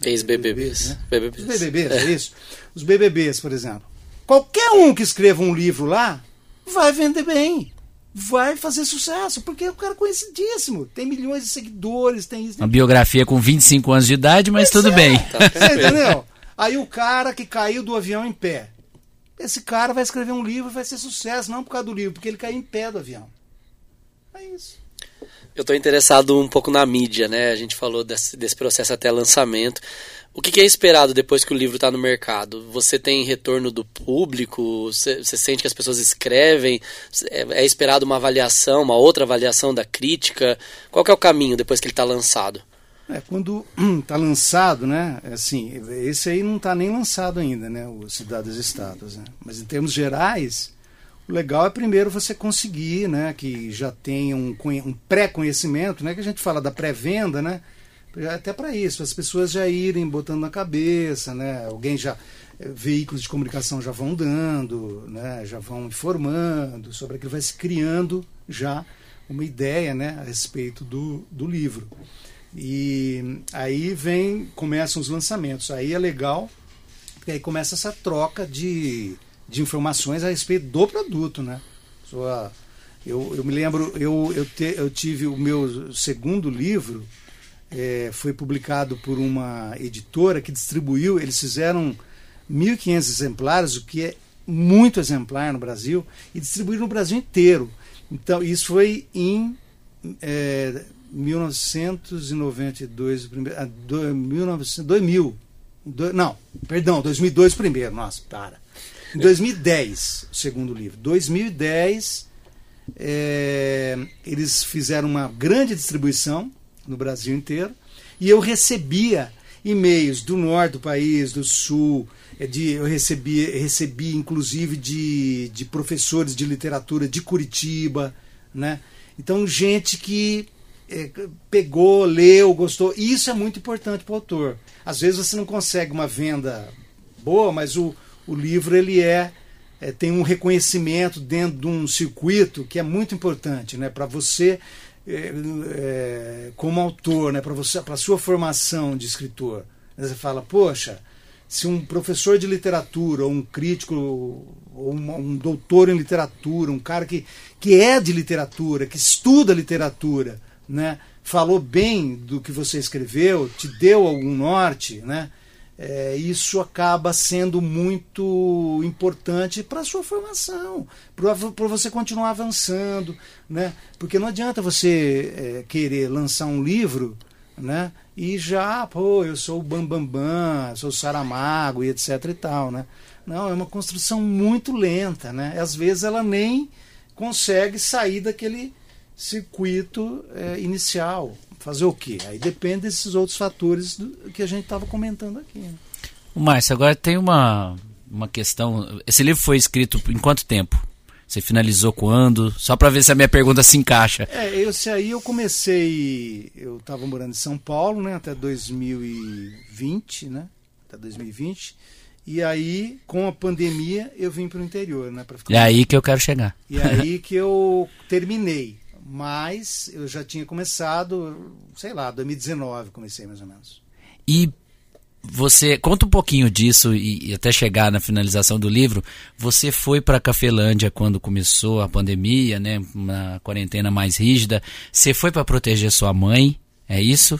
Ex-BBBs. Né? BBBs. Os BBBs, é isso? Os BBBs, por exemplo. Qualquer um que escreva um livro lá vai vender bem vai fazer sucesso, porque é um cara conhecidíssimo, tem milhões de seguidores, tem isso. Uma biografia com 25 anos de idade, mas pois tudo é. bem. Tá Você entendeu? Aí o cara que caiu do avião em pé. Esse cara vai escrever um livro e vai ser sucesso, não por causa do livro, porque ele caiu em pé do avião. É isso. Eu estou interessado um pouco na mídia, né? A gente falou desse, desse processo até lançamento. O que, que é esperado depois que o livro está no mercado? Você tem retorno do público? Você, sente que as pessoas escrevem? É, é, esperado uma avaliação, uma outra avaliação da crítica? Qual é o caminho depois que ele está lançado? É, quando está lançado, né? Assim, esse aí não está nem lançado ainda, né? O Cidade dos Estados, né? Mas em termos gerais, o legal é primeiro você conseguir, né? Que já tenha um, um pré-conhecimento, né? Que a gente fala da pré-venda, né? Até para isso, as pessoas já irem botando na cabeça, né? Alguém já eh, veículos de comunicação já vão dando, né? Já vão informando sobre aquilo, vai se criando já uma ideia, né? A respeito do, do livro. E aí vem, começam os lançamentos. Aí é legal, porque aí começa essa troca de, de informações a respeito do produto, né? Sua, eu, eu me lembro, eu, eu, te, eu tive o meu segundo livro, é, foi publicado por uma editora que distribuiu, eles fizeram 1.500 exemplares, o que é muito exemplar no Brasil, e distribuíram no Brasil inteiro. Então, isso foi em é, 1992, primeiro, ah, do, 1900, 2000. Do, não, perdão, 2002 primeiro, nossa, para. Em 2010, o segundo livro. 2010, é, eles fizeram uma grande distribuição no Brasil inteiro, e eu recebia e-mails do norte do país, do sul, é de, eu recebi, recebi inclusive de, de professores de literatura de Curitiba, né? Então, gente que é, pegou, leu, gostou. E isso é muito importante para o autor. Às vezes você não consegue uma venda boa, mas o, o livro ele é, é tem um reconhecimento dentro de um circuito que é muito importante, né? Para você é, como autor, né, para você, para sua formação de escritor. Você fala, poxa, se um professor de literatura, ou um crítico, ou um, um, doutor em literatura, um cara que, que é de literatura, que estuda literatura, né, falou bem do que você escreveu, te deu algum norte, né? É, isso acaba sendo muito importante para a sua formação, para você continuar avançando, né? Porque não adianta você é, querer lançar um livro, né? E já, pô, eu sou o Bambambam, Bam, Bam, sou o Saramago e etc e tal, né? Não, é uma construção muito lenta, né? Às vezes ela nem consegue sair daquele circuito é, inicial. Fazer o quê? Aí depende desses outros fatores do, que a gente estava comentando aqui. Né? Márcio, agora tem uma, uma questão. Esse livro foi escrito em quanto tempo? Você finalizou quando? Só para ver se a minha pergunta se encaixa. É, esse aí eu comecei. Eu estava morando em São Paulo, né? Até 2020, né? Até 2020. E aí, com a pandemia, eu vim para o interior, né? Pra ficar... É aí que eu quero chegar. E aí que eu terminei mas eu já tinha começado, sei lá, 2019 comecei mais ou menos. E você conta um pouquinho disso e, e, até chegar na finalização do livro. Você foi para Cafelândia quando começou a pandemia, né? Uma quarentena mais rígida. Você foi para proteger sua mãe, é isso?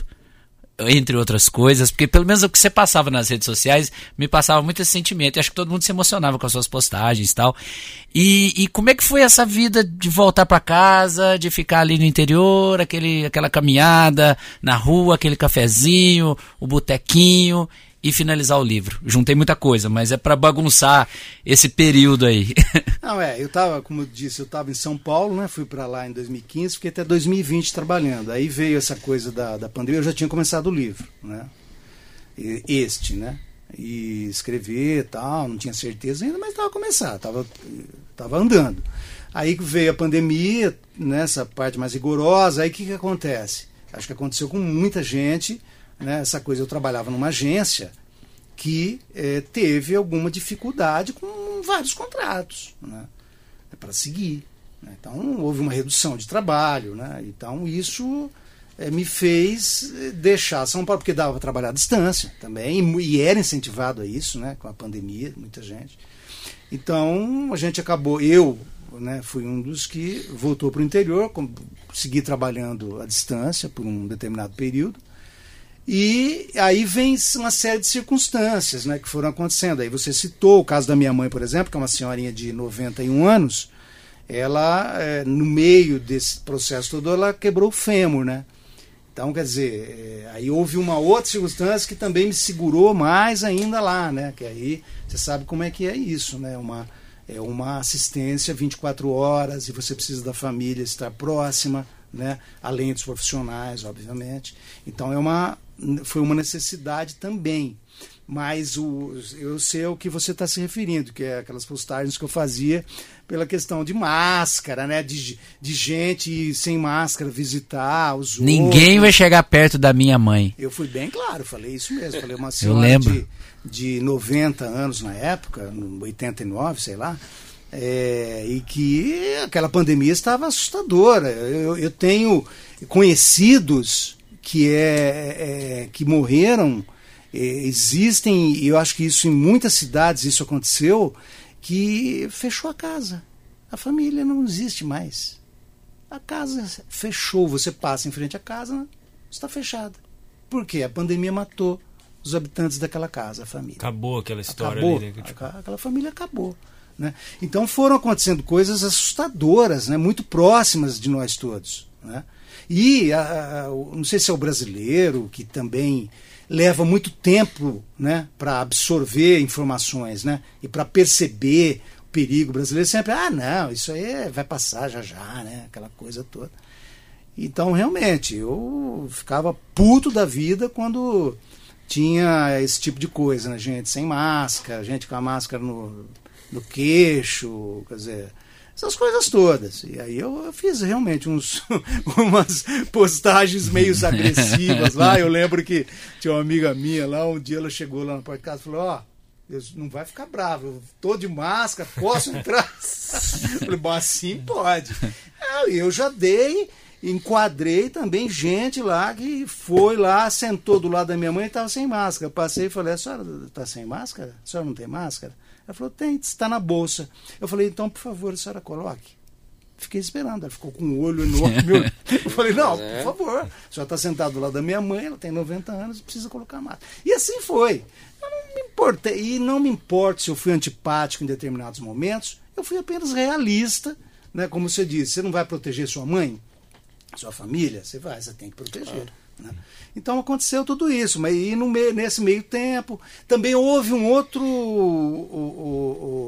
Entre outras coisas, porque pelo menos o que você passava nas redes sociais me passava muito esse sentimento. E acho que todo mundo se emocionava com as suas postagens e tal. E, e como é que foi essa vida de voltar para casa, de ficar ali no interior, aquele, aquela caminhada na rua, aquele cafezinho, o botequinho e finalizar o livro. Juntei muita coisa, mas é para bagunçar esse período aí. Não, é, eu tava, como eu disse, eu tava em São Paulo, né? Fui para lá em 2015, fiquei até 2020 trabalhando. Aí veio essa coisa da, da pandemia, eu já tinha começado o livro, né? Este, né? E escrever e tal, não tinha certeza ainda, mas estava começando, tava, tava andando. Aí veio a pandemia, nessa né, parte mais rigorosa, aí o que, que acontece? Acho que aconteceu com muita gente, né, essa coisa, eu trabalhava numa agência que é, teve alguma dificuldade com vários contratos né, é para seguir. Né? Então houve uma redução de trabalho. Né? Então isso é, me fez é, deixar São Paulo, porque dava para trabalhar à distância também, e, e era incentivado a isso né, com a pandemia, muita gente. Então a gente acabou, eu né, fui um dos que voltou para o interior, segui trabalhando à distância por um determinado período. E aí vem uma série de circunstâncias né, que foram acontecendo. Aí você citou o caso da minha mãe, por exemplo, que é uma senhorinha de 91 anos. Ela, é, no meio desse processo todo, ela quebrou o fêmur, né? Então, quer dizer, é, aí houve uma outra circunstância que também me segurou mais ainda lá, né? Que aí você sabe como é que é isso, né? Uma, é uma assistência 24 horas e você precisa da família estar próxima, né? Além dos profissionais, obviamente. Então é uma foi uma necessidade também. Mas o, eu sei ao que você está se referindo, que é aquelas postagens que eu fazia pela questão de máscara, né? De, de gente sem máscara visitar os Ninguém outros. vai chegar perto da minha mãe. Eu fui bem claro, falei isso mesmo. Falei uma senhora eu lembro. De, de 90 anos na época, 89, sei lá, é, e que aquela pandemia estava assustadora. Eu, eu tenho conhecidos que é, é que morreram. É, existem e eu acho que isso em muitas cidades isso aconteceu que fechou a casa. A família não existe mais. A casa fechou você passa em frente à casa está fechada. Por quê? A pandemia matou os habitantes daquela casa a família. Acabou aquela história acabou, ali, né? aquela família acabou né? Então foram acontecendo coisas assustadoras, né? muito próximas de nós todos. Né? E a, a, não sei se é o brasileiro que também leva muito tempo né, para absorver informações né, e para perceber o perigo brasileiro sempre, ah, não, isso aí vai passar já já, né, aquela coisa toda. Então, realmente, eu ficava puto da vida quando tinha esse tipo de coisa, né? Gente sem máscara, gente com a máscara no, no queixo, quer dizer, essas coisas todas. E aí eu, eu fiz realmente uns, umas postagens meio agressivas lá. Eu lembro que tinha uma amiga minha lá, um dia ela chegou lá no porta de casa e falou, ó, oh, não vai ficar bravo, eu tô de máscara, posso entrar? eu falei, bom, assim pode. E eu já dei, enquadrei também gente lá que foi lá, sentou do lado da minha mãe e estava sem máscara. Passei e falei, a senhora está sem máscara? A senhora não tem máscara? Ela falou, tem, está na bolsa. Eu falei, então, por favor, a senhora coloque. Fiquei esperando, ela ficou com o um olho enorme. Meu... Eu falei, não, é. por favor, a senhora está sentado do lado da minha mãe, ela tem 90 anos, precisa colocar máscara. E assim foi. Eu não me importei, e não me importa se eu fui antipático em determinados momentos, eu fui apenas realista, né? Como você disse, você não vai proteger sua mãe, sua família? Você vai, você tem que proteger. Claro. Né? Então aconteceu tudo isso, mas e no meio, nesse meio tempo também houve um outro,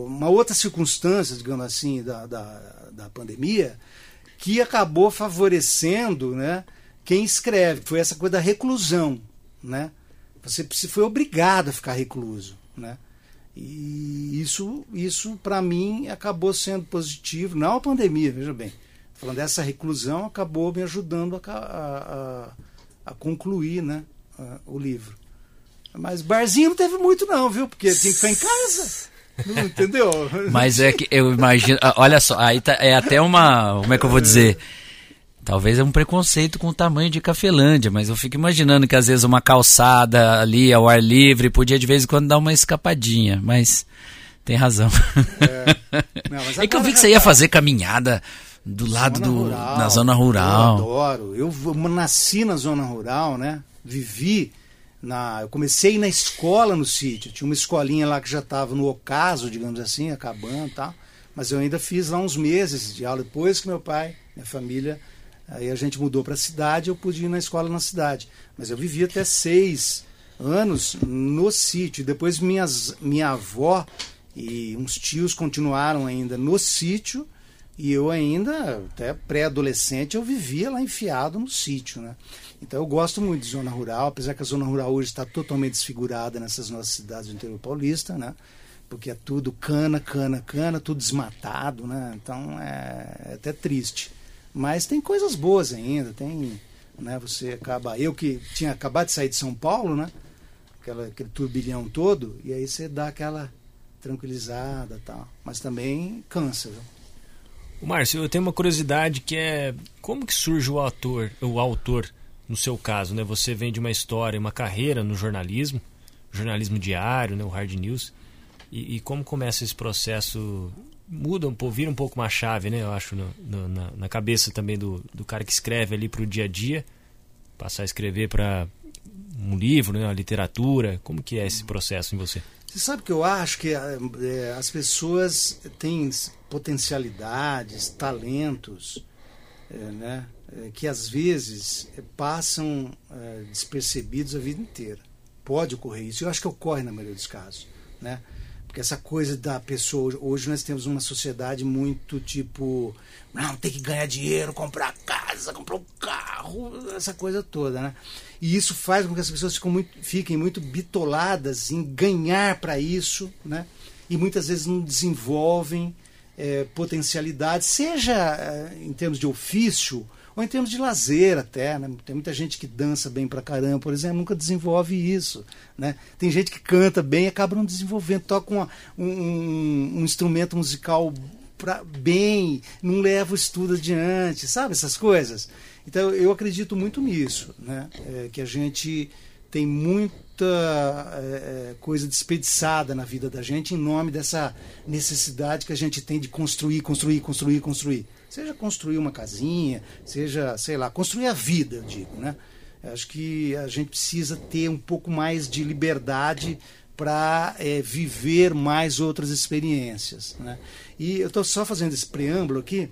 uma outra circunstância, digamos assim, da, da, da pandemia que acabou favorecendo né, quem escreve, foi essa coisa da reclusão. Né? Você foi obrigado a ficar recluso. Né? E isso, isso para mim, acabou sendo positivo. Não a pandemia, veja bem. Falando dessa reclusão, acabou me ajudando a, a, a concluir né, o livro. Mas barzinho não teve muito não, viu? Porque tinha que ficar em casa. Não, entendeu? Mas é que eu imagino. Ah, olha só, aí tá, é até uma. Como é que eu vou dizer? Talvez é um preconceito com o tamanho de Cafelândia, mas eu fico imaginando que às vezes uma calçada ali ao ar livre podia de vez em quando dar uma escapadinha, mas tem razão. É, Não, é que eu vi que você ia fazer caminhada do lado do rural, na zona rural. Eu adoro. Eu nasci na zona rural, né? Vivi na, eu comecei na escola no sítio. Tinha uma escolinha lá que já estava no ocaso, digamos assim, acabando, tal. Mas eu ainda fiz lá uns meses de aula depois que meu pai, minha família Aí a gente mudou para a cidade, eu pude ir na escola na cidade. Mas eu vivi até seis anos no sítio. Depois minhas, minha avó e uns tios continuaram ainda no sítio. E eu ainda, até pré-adolescente, eu vivia lá enfiado no sítio, né? Então eu gosto muito de zona rural, apesar que a zona rural hoje está totalmente desfigurada nessas nossas cidades do interior paulista, né? Porque é tudo cana, cana, cana, tudo desmatado, né? Então é, é até triste. Mas tem coisas boas ainda, tem, né, você acaba, eu que tinha acabado de sair de São Paulo, né, aquela, aquele turbilhão todo, e aí você dá aquela tranquilizada tal, mas também cansa, viu? Márcio, eu tenho uma curiosidade que é como que surge o autor, o autor no seu caso, né? Você vem de uma história, uma carreira no jornalismo, jornalismo diário, né, o hard news, e, e como começa esse processo muda um pouco, vira um pouco uma chave, né? Eu acho, no, no, na, na, cabeça também do, do cara que escreve ali para o dia a dia, passar a escrever para um livro, né? Uma literatura. Como que é esse processo em você? Você sabe que eu acho que é, as pessoas têm potencialidades, talentos, é, né? É, que às vezes passam é, despercebidos a vida inteira. Pode ocorrer isso. Eu acho que ocorre na maioria dos casos, né? Porque essa coisa da pessoa. Hoje nós temos uma sociedade muito tipo. Não, tem que ganhar dinheiro, comprar casa, comprar um carro, essa coisa toda, né? E isso faz com que as pessoas muito, fiquem muito bitoladas em ganhar para isso, né? E muitas vezes não desenvolvem é, potencialidade, seja é, em termos de ofício ou em termos de lazer até, né? Tem muita gente que dança bem pra caramba, por exemplo, nunca desenvolve isso, né? Tem gente que canta bem e acaba não desenvolvendo, toca uma, um, um instrumento musical pra, bem, não leva o estudo adiante, sabe essas coisas? Então eu acredito muito nisso, né? É, que a gente tem muita é, é coisa desperdiçada na vida da gente em nome dessa necessidade que a gente tem de construir, construir, construir, construir. Seja construir uma casinha, seja, sei lá, construir a vida, eu digo, né? Acho que a gente precisa ter um pouco mais de liberdade para é, viver mais outras experiências. Né? E eu estou só fazendo esse preâmbulo aqui,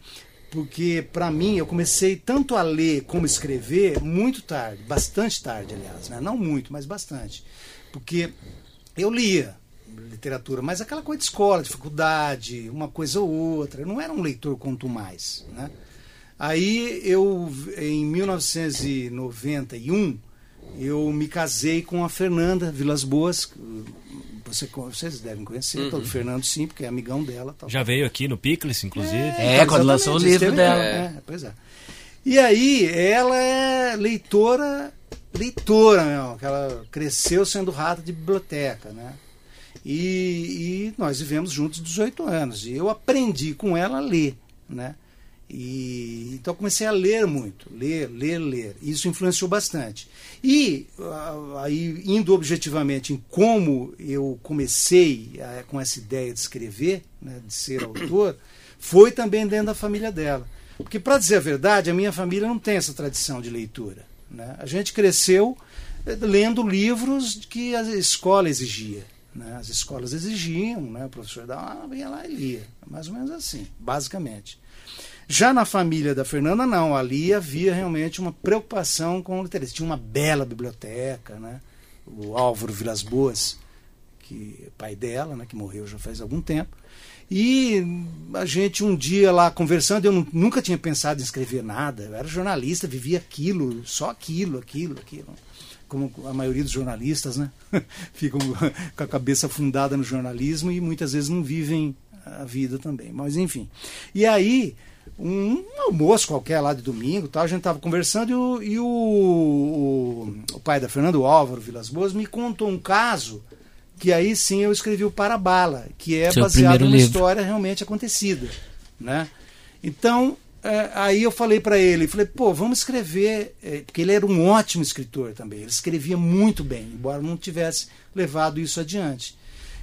porque para mim eu comecei tanto a ler como escrever muito tarde, bastante tarde, aliás, né? não muito, mas bastante, porque eu lia, literatura, mas aquela coisa de escola, de faculdade, uma coisa ou outra. Eu não era um leitor quanto mais. Né? Aí eu, em 1991, eu me casei com a Fernanda Vilas Boas. Você, vocês devem conhecer, uhum. o Fernando sim, porque é amigão dela. Tal. Já veio aqui no Picles, inclusive. É, é quando lançou o livro dela. É, é, pois é. E aí, ela é leitora, leitora mesmo, que ela cresceu sendo rata de biblioteca, né? E, e nós vivemos juntos 18 anos. E eu aprendi com ela a ler, né? E, então comecei a ler muito, ler, ler, ler. Isso influenciou bastante. E aí indo objetivamente em como eu comecei a, com essa ideia de escrever, né, de ser autor, foi também dentro da família dela. Porque para dizer a verdade, a minha família não tem essa tradição de leitura. Né? A gente cresceu eh, lendo livros que a escola exigia. Né? As escolas exigiam, né? o professor dava, ah, ia lá e lia. Mais ou menos assim, basicamente. Já na família da Fernanda, não. Ali havia realmente uma preocupação com o literatura. Tinha uma bela biblioteca, né? o Álvaro Vilas Boas, que é pai dela, né? que morreu já faz algum tempo. E a gente um dia lá conversando, eu nunca tinha pensado em escrever nada. Eu era jornalista, vivia aquilo, só aquilo, aquilo, aquilo como a maioria dos jornalistas, né? Ficam com a cabeça fundada no jornalismo e muitas vezes não vivem a vida também. Mas enfim. E aí, um almoço qualquer lá de domingo, tal, a gente estava conversando e, o, e o, o, o, pai da Fernando, Álvaro Vilas Boas, me contou um caso que aí sim eu escrevi o Parabala, que é Seu baseado numa livro. história realmente acontecida. Né? Então, é, aí eu falei para ele, falei, pô, vamos escrever, é, porque ele era um ótimo escritor também, ele escrevia muito bem, embora não tivesse levado isso adiante.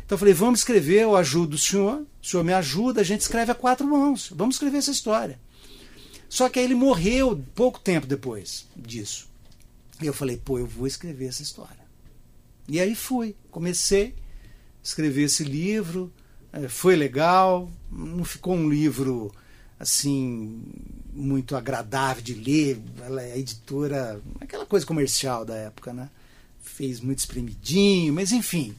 Então eu falei, vamos escrever, eu ajudo o senhor, o senhor me ajuda, a gente escreve a quatro mãos, vamos escrever essa história. Só que aí ele morreu pouco tempo depois disso. E eu falei, pô, eu vou escrever essa história. E aí fui, comecei a escrever esse livro, é, foi legal, não ficou um livro assim muito agradável de ler, ela é a editora, aquela coisa comercial da época, né? Fez muito espremidinho, mas enfim,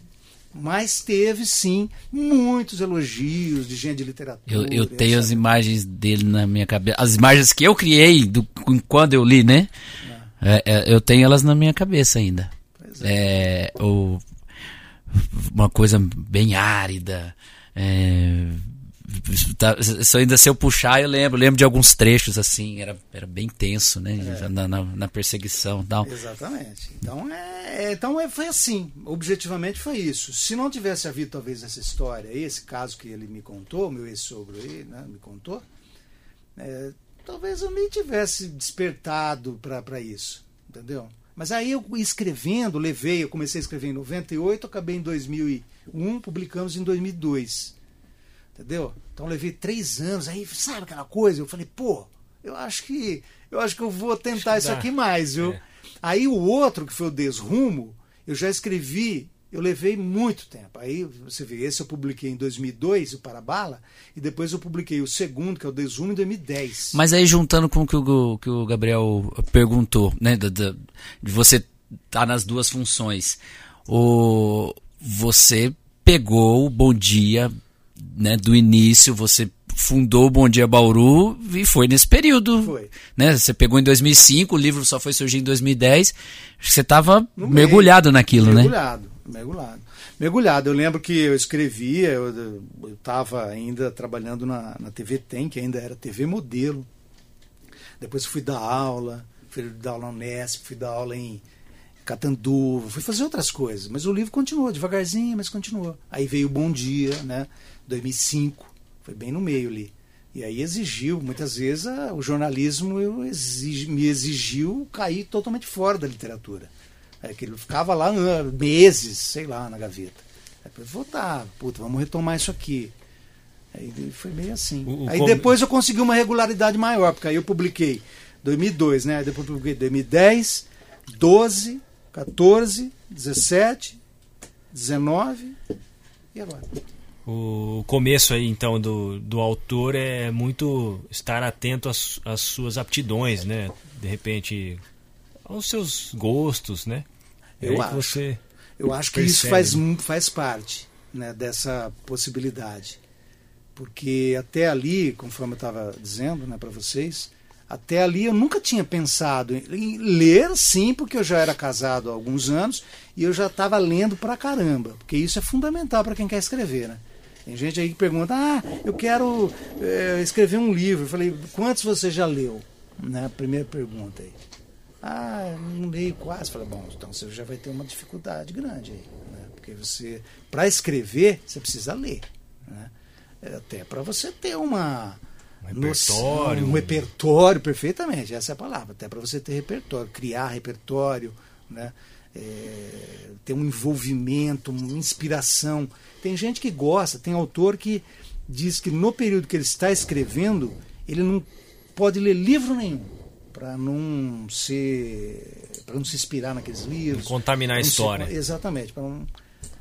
mas teve sim muitos elogios de gente de literatura. Eu, eu tenho as imagens dele na minha cabeça, as imagens que eu criei do, quando eu li, né? É, é, eu tenho elas na minha cabeça ainda. É. é. o, uma coisa bem árida. É, Tá, se, ainda, se eu puxar, eu lembro, lembro de alguns trechos assim, era, era bem tenso, né? É. Na, na, na, perseguição tal. Exatamente. Então, é, então é, foi assim. Objetivamente foi isso. Se não tivesse havido talvez essa história, esse caso que ele me contou, meu ex-sogro aí, né, me contou, é, talvez eu nem tivesse despertado para isso. Entendeu? Mas aí eu escrevendo, levei, eu comecei a escrever em 98, acabei em 2001, publicamos em 2002. Entendeu? Então levei três anos, aí sabe aquela coisa? Eu falei, pô, eu acho que eu acho que eu vou tentar isso aqui mais, viu? É. Aí o outro, que foi o Desrumo, eu já escrevi, eu levei muito tempo. Aí você vê, esse eu publiquei em 2002, o Parabala, e depois eu publiquei o segundo, que é o Desrumo, em 2010. Mas aí juntando com o que o, que o Gabriel perguntou, né, de, de você tá nas duas funções, o você pegou o Bom Dia né, do início, você fundou o Bom Dia Bauru e foi nesse período. Foi. Né? Você pegou em 2005, o livro só foi surgir em 2010. Você estava mergulhado naquilo, mergulhado, né? Mergulhado, mergulhado. Mergulhado. Eu lembro que eu escrevia, eu estava ainda trabalhando na, na TV Tem, que ainda era TV modelo. Depois fui dar aula, fui dar aula na Unesp, fui dar aula em Catanduva, fui fazer outras coisas. Mas o livro continuou, devagarzinho, mas continuou. Aí veio o Bom Dia, né? 2005, foi bem no meio ali. E aí exigiu, muitas vezes a, o jornalismo exigi, me exigiu cair totalmente fora da literatura. É que ele ficava lá meses, sei lá, na gaveta. Aí eu voltar, puta, vamos retomar isso aqui. Aí foi meio assim. O, o aí depois eu consegui uma regularidade maior, porque aí eu publiquei 2002, né? Aí depois eu publiquei 2010, 12, 14, 17, 19 e agora. O começo aí, então, do, do autor é muito estar atento às, às suas aptidões, né? De repente, aos seus gostos, né? Eu acho. Você eu acho que percebe. isso faz, faz parte né, dessa possibilidade. Porque até ali, conforme eu estava dizendo né, para vocês, até ali eu nunca tinha pensado em ler, sim, porque eu já era casado há alguns anos e eu já estava lendo pra caramba, porque isso é fundamental para quem quer escrever, né? Tem gente aí que pergunta: ah, eu quero é, escrever um livro. Eu falei: quantos você já leu? Né? Primeira pergunta aí. Ah, não leio quase. Eu falei: bom, então você já vai ter uma dificuldade grande aí. Né? Porque você, para escrever, você precisa ler. Né? Até para você ter uma. Um repertório. Noção, um repertório, perfeitamente, essa é a palavra. Até para você ter repertório, criar repertório, né? É, ter um envolvimento, uma inspiração. Tem gente que gosta, tem autor que diz que no período que ele está escrevendo, ele não pode ler livro nenhum para não ser para não se inspirar naqueles livros, contaminar a história. Se, exatamente, para não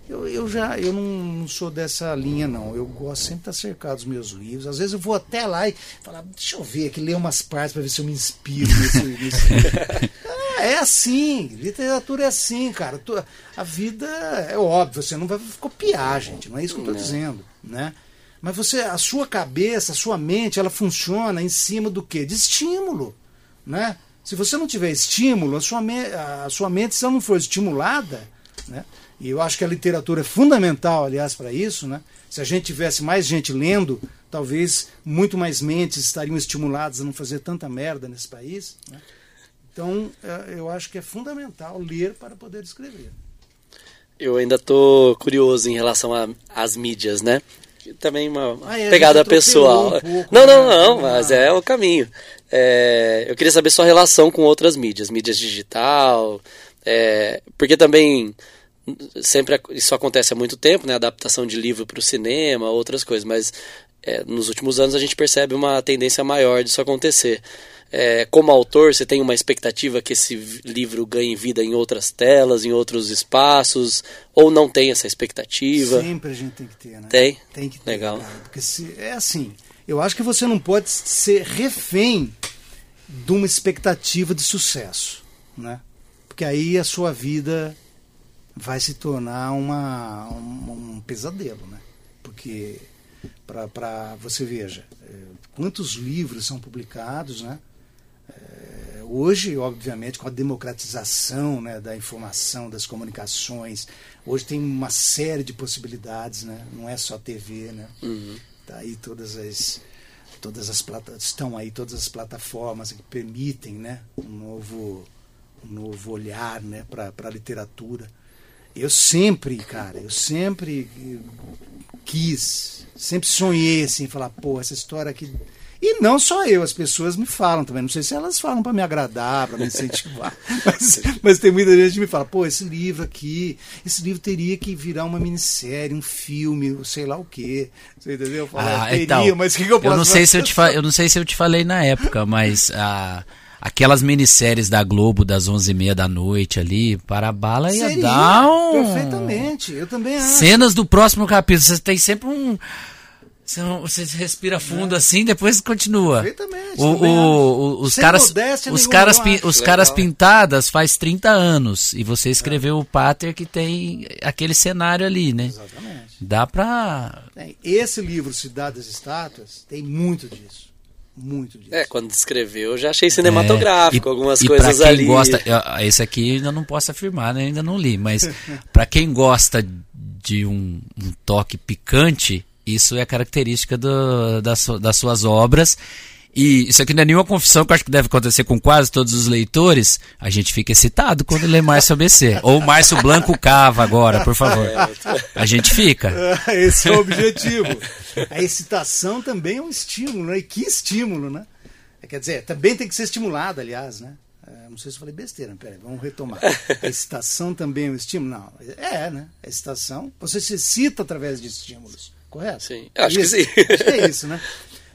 eu, eu já eu não sou dessa linha, não. Eu gosto sempre de estar cercado dos meus livros. Às vezes eu vou até lá e falar, deixa eu ver aqui, ler umas partes para ver se eu me inspiro nesse, nesse... ah, é assim, literatura é assim, cara. A vida é óbvio, você não vai copiar, gente. Não é isso que eu estou dizendo, né? Mas você, a sua cabeça, a sua mente, ela funciona em cima do quê? De estímulo, né? Se você não tiver estímulo, a sua, me a sua mente, se ela não for estimulada, né? E eu acho que a literatura é fundamental, aliás, para isso. Né? Se a gente tivesse mais gente lendo, talvez muito mais mentes estariam estimuladas a não fazer tanta merda nesse país. Né? Então, é, eu acho que é fundamental ler para poder escrever. Eu ainda estou curioso em relação às mídias, né? também uma Ah, é, pegada pessoal. um pouco, não, né? não, não, Ah. mas é o caminho. É, eu queria saber sua relação com outras mídias, mídias digital, é, porque também sempre isso acontece há muito tempo, né? Adaptação de livro para o cinema, outras coisas, mas é, nos últimos anos a gente percebe uma tendência maior disso acontecer. É, como autor, você tem uma expectativa que esse livro ganhe vida em outras telas, em outros espaços, ou não tem essa expectativa? Sempre a gente tem que ter, né? Tem? Tem que ter. Legal. cara, porque se, é assim, eu acho que você não pode ser refém de uma expectativa de sucesso, né? Porque aí a sua vida vai se tornar uma, um, um pesadelo, né? Porque para você veja é, quantos livros são publicados, né? É, hoje, obviamente, com a democratização né, da informação, das comunicações, hoje tem uma série de possibilidades, né? Não é só TV, né? Uhum. Tá aí todas as todas as estão aí todas as plataformas que permitem, né, um novo um novo olhar, né, para a literatura. Eu sempre, cara, eu sempre eh, quis, sempre sonhei assim, falar, pô, essa história aqui. E não só eu, as pessoas me falam também. Não sei se elas falam para me agradar, para me incentivar. mas, mas tem muita gente que me fala, pô, esse livro aqui, esse livro teria que virar uma minissérie, um filme, sei lá o quê. Você entendeu? Eu falo, Ah, teria, então, mas o que, que eu posso não sei se eu te eu não sei se eu te falei na época, mas ah, aquelas minisséries da Globo das 11h30 da noite ali, para a bala ia Seria, dar um... Perfeitamente, eu também acho. Cenas do próximo capítulo, você tem sempre um... Você, não- você respira fundo assim, depois continua. Perfeitamente, O, o- o- os Sem caras, modéstia os caras, pin- os Legal. caras pintadas faz 30 anos e você escreveu o Pater que tem aquele cenário ali, né? Exatamente. Dá pra Tem. Esse livro, Cidade das Estátuas, tem muito disso. Muito disso. É, quando escreveu, eu já achei cinematográfico, É, e- algumas e coisas pra quem ali. Gosta, eu- esse aqui eu ainda não posso afirmar, né? ainda não li, mas para quem gosta de um, um toque picante, isso é característica do- das, das suas obras. E isso aqui não é nenhuma confissão que eu acho que deve acontecer com quase todos os leitores. A gente fica excitado quando lê Márcio ABC. Ou Márcio Blanco Cava agora, por favor. A gente fica. Esse é o objetivo. A excitação também é um estímulo, né? E que estímulo, né? É, Quer dizer, também tem que ser estimulada, aliás, né? É, não sei se eu falei besteira, peraí, vamos retomar. A excitação também é um estímulo? Não, é, né? A excitação, você se excita através de estímulos, correto? Sim, acho que Isso? sim. Acho que é isso, né?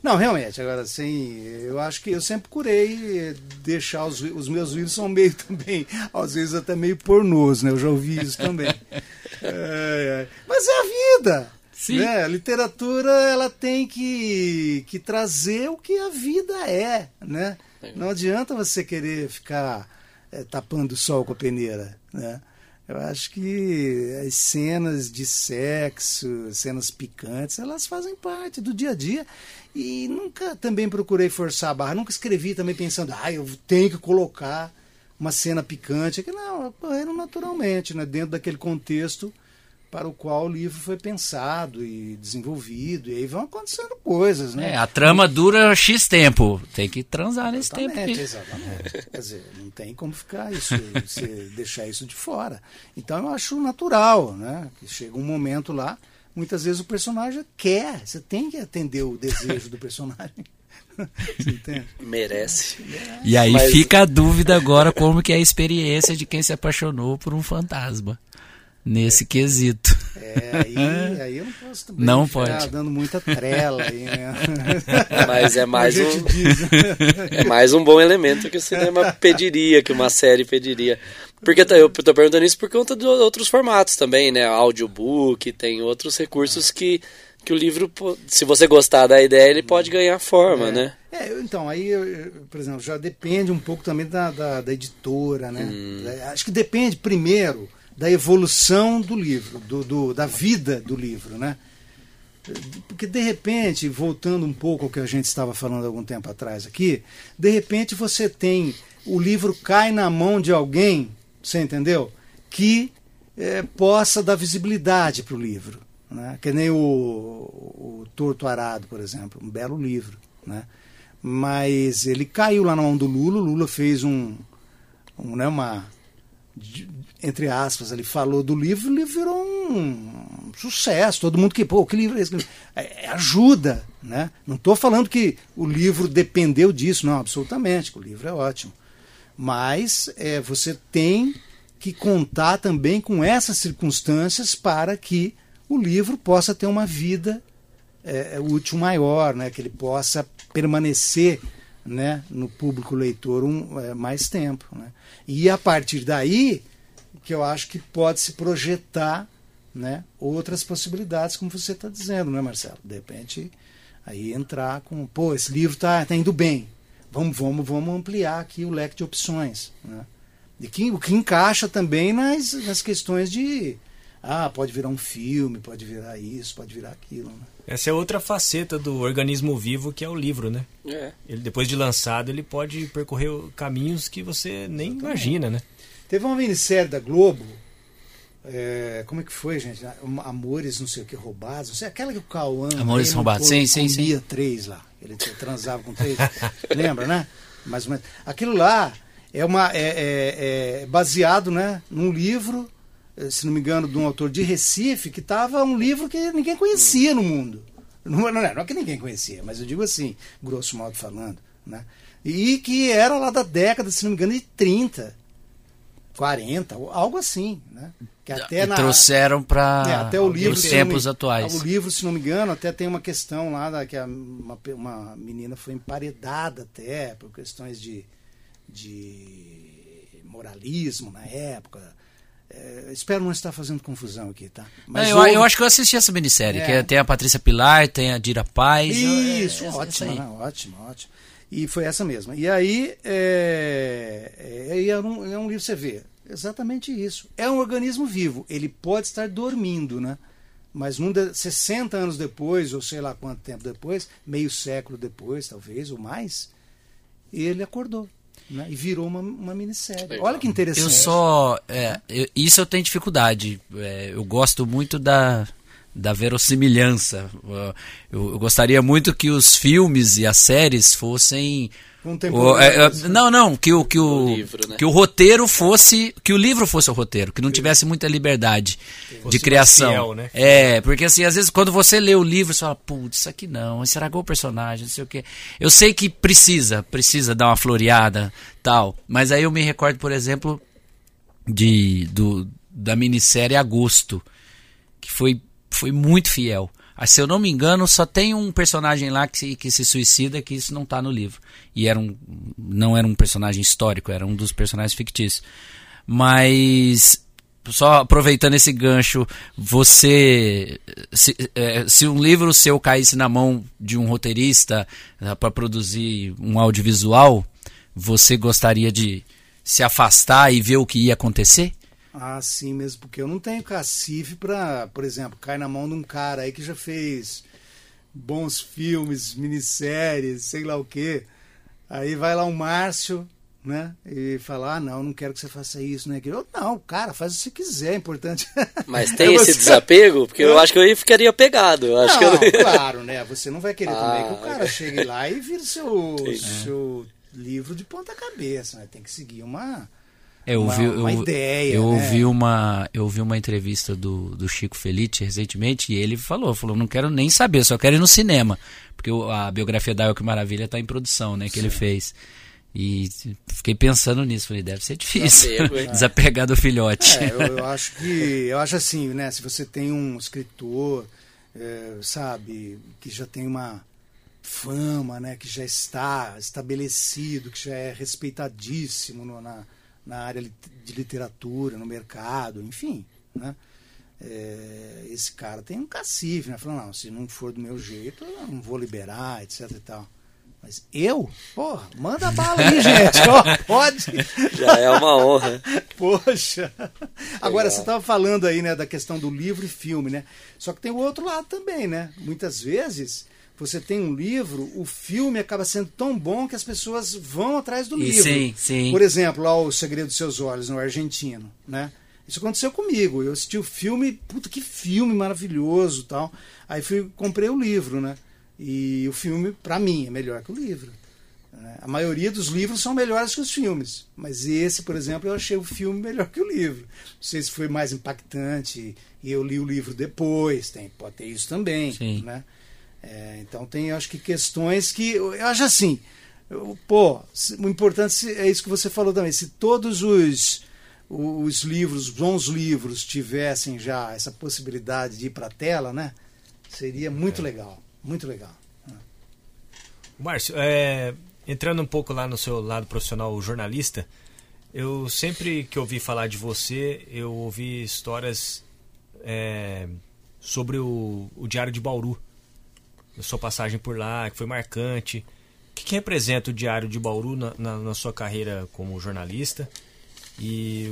Não, realmente, agora assim, eu acho que eu sempre curei deixar os, os meus vídeos são meio também, às vezes até meio pornôs, né? Eu já ouvi isso também. É, é. Mas é a vida. Sim. Né? A literatura ela tem que, que trazer o que a vida é, né? Não adianta você querer ficar eh, tapando o sol com a peneira, né? Eu acho que as cenas de sexo, cenas picantes, elas fazem parte do dia a dia. E nunca também procurei forçar a barra. Nunca escrevi também pensando, ah, eu tenho que colocar uma cena picante. Que não, ocorreram naturalmente, né? dentro daquele contexto para o qual o livro foi pensado e desenvolvido. E aí vão acontecendo coisas, né? É, a trama dura X tempo. Tem que transar nesse tempo. Exatamente. Quer dizer, não tem como ficar isso, você deixar isso de fora. Então eu acho natural, né? Que chega um momento lá, muitas vezes o personagem quer, você tem que atender o desejo do personagem. Você entende? Merece. E aí Mas- fica a dúvida agora como que é a experiência de quem se apaixonou por um fantasma. Nesse quesito. É, aí, aí eu não posso também Não ficar pode. dando muita trela aí, né? Mas é mais um- diz, né? É mais um bom elemento que o cinema pediria, que uma série pediria. Porque tá- eu tô perguntando isso por conta de outros formatos também, né? Audiobook, tem outros recursos que, que o livro, se você gostar da ideia, ele pode ganhar forma, É. né? É, então, aí, por exemplo, já depende um pouco também da, da, da editora, né? Hum. É, Acho que depende primeiro da evolução do livro, do, do- da vida do livro, né? Porque de repente, voltando um pouco ao que a gente estava falando algum tempo atrás aqui, de repente você tem o livro cai na mão de alguém, você entendeu? Que eh, possa dar visibilidade para o livro. Né? Que nem o, o Torto Arado, por exemplo, um belo livro. Né? Mas ele caiu lá na mão do Lula, o Lula fez um, um né, uma entre aspas, ele falou do livro, o livro virou um sucesso. Todo mundo que, pô, que livro é esse? É, é ajuda, né? Não estou falando que o livro dependeu disso, não, absolutamente. O livro é ótimo. Mas é, você tem que contar também com essas circunstâncias para que o livro possa ter uma vida é, é, útil maior, né? que ele possa permanecer né, no público leitor um, é, mais tempo. Né? E a partir daí que eu acho que pode se projetar né, outras possibilidades, como você está dizendo, né, Marcelo? De repente, aí entrar com, pô, esse livro está tá indo bem, vamos, vamos, vamos ampliar aqui o leque de opções. Né? E que, o que encaixa também nas, nas questões de, ah, pode virar um filme, pode virar isso, pode virar aquilo. Né? Essa é outra faceta do organismo vivo que é o livro, né? É. Ele depois de lançado ele pode percorrer caminhos que você nem Exatamente. imagina, né? Teve uma minissérie da Globo é, como é que foi, gente? Amores, não sei o que, roubados. Não sei, aquela que o Cauã. Amores roubados, sim, sim, sim. três lá. Ele transava com três. Lembra, né? Mais ou menos. Aquilo lá é, uma, é, é, é, baseado né, num livro, eh, se não me engano, de um autor de Recife, que estava um livro que ninguém conhecia no mundo. Não, não, não é que ninguém conhecia, mas eu digo assim, grosso modo falando. Né? E que era lá da década, se não me engano, de 30. 40, algo assim, né? Que até na, trouxeram para é, até o livro, os tempos me, atuais. O livro, se não me engano, até tem uma questão lá da, que a, uma, uma menina foi emparedada até por questões de, de moralismo na época. É, espero não estar fazendo confusão aqui, tá? Mas eu, houve... eu, acho que eu assisti essa minissérie, é. que tem a Patrícia Pilar, tem a Dira Paz. Isso, eu, é, ótimo, né? ótimo, ótimo. E foi essa mesma. E aí, é, é, é, um, é um livro, você vê, exatamente isso. É um organismo vivo. Ele pode estar dormindo, né? Mas num de, 60 anos depois, ou sei lá quanto tempo depois, meio século depois, talvez, ou mais, ele acordou. Né? E virou uma, uma minissérie. Olha que interessante. Eu só. É, eu, isso eu tenho dificuldade. É, eu gosto muito da, da verossimilhança. Eu, eu, gostaria muito que os filmes e as séries fossem o, é, é, não, não, que o que o, o livro, né? que o roteiro fosse que o livro fosse o roteiro, que não tivesse muita liberdade de criação. Fiel, né? É, porque assim, às vezes quando você lê o livro, você fala, putz, isso aqui não, estragou o personagem, não sei o quê. Eu sei que precisa, precisa dar uma floreada, tal, mas aí eu me recordo, por exemplo, de do da minissérie Agosto, que foi foi muito fiel. Ah, se eu não me engano, só tem um personagem lá que se, que se suicida que isso não está no livro. E era um, não era um personagem histórico, era um dos personagens fictícios. Mas só aproveitando esse gancho, você se, é, se, um livro seu caísse na mão de um roteirista uh, para produzir um audiovisual, você gostaria de se afastar e ver o que ia acontecer? Ah, sim mesmo, porque eu não tenho cacife para, por exemplo, cair na mão de um cara aí que já fez bons filmes, minisséries, sei lá o quê. Aí vai lá o Márcio, né? E falar, ah, não, não quero que você faça isso, né? Eu, não, cara, faz o que você quiser, é importante. Mas tem é esse você... desapego? Porque eu acho que eu ficaria pegado. Eu acho não, que eu... claro, né? Você não vai querer ah, também que o cara chegue lá e vire seu, seu livro de ponta cabeça, né? Tem que seguir uma é, eu uma, vi, uma eu, ideia. Eu né? ouvi uma, eu ouvi uma entrevista do, do Chico Felice recentemente e ele falou, falou, não quero nem saber, só quero ir no cinema, porque a biografia da Elke Maravilha está em produção, né, que Sim. ele fez. E fiquei pensando nisso, falei, deve ser difícil Desapego, desapegar do filhote. É, eu, eu, acho que, eu acho assim, né, se você tem um escritor, é, sabe, que já tem uma fama, né, que já está estabelecido, que já é respeitadíssimo no, na na área de literatura, no mercado, enfim, né? É, esse cara tem um cacife, né? Falando, não, se não for do meu jeito, eu não vou liberar, etc e tal. Mas eu? Porra, manda bala aí, gente. Oh, pode. Já é uma honra. Poxa. Agora, você estava falando aí, né, da questão do livro e filme, né? Só que tem o outro lado também, né? Muitas vezes você tem um livro, o filme acaba sendo tão bom que as pessoas vão atrás do e livro. Sim, sim. Por exemplo, lá O Segredo dos Seus Olhos, no argentino, né? Isso aconteceu comigo. Eu assisti o filme, puta que filme maravilhoso, tal. Aí fui comprei o livro, né? E o filme para mim é melhor que o livro. Né? A maioria dos livros são melhores que os filmes, mas esse, por exemplo, eu achei o filme melhor que o livro. Não sei se foi mais impactante e eu li o livro depois, tem, pode ter isso também. Sim. Né? É, então tem, acho que questões que eu acho assim, eu, pô, o importante é isso que você falou também. Se todos os os livros, os bons livros tivessem já essa possibilidade de ir para a tela, né? Seria muito é. legal, muito legal. Márcio, é, entrando um pouco lá no seu lado profissional jornalista, eu sempre que ouvi falar de você, eu ouvi histórias é, sobre o, o, Diário de Bauru, sua passagem por lá, que foi marcante. O que, que representa o Diário de Bauru na, na, na, sua carreira como jornalista? E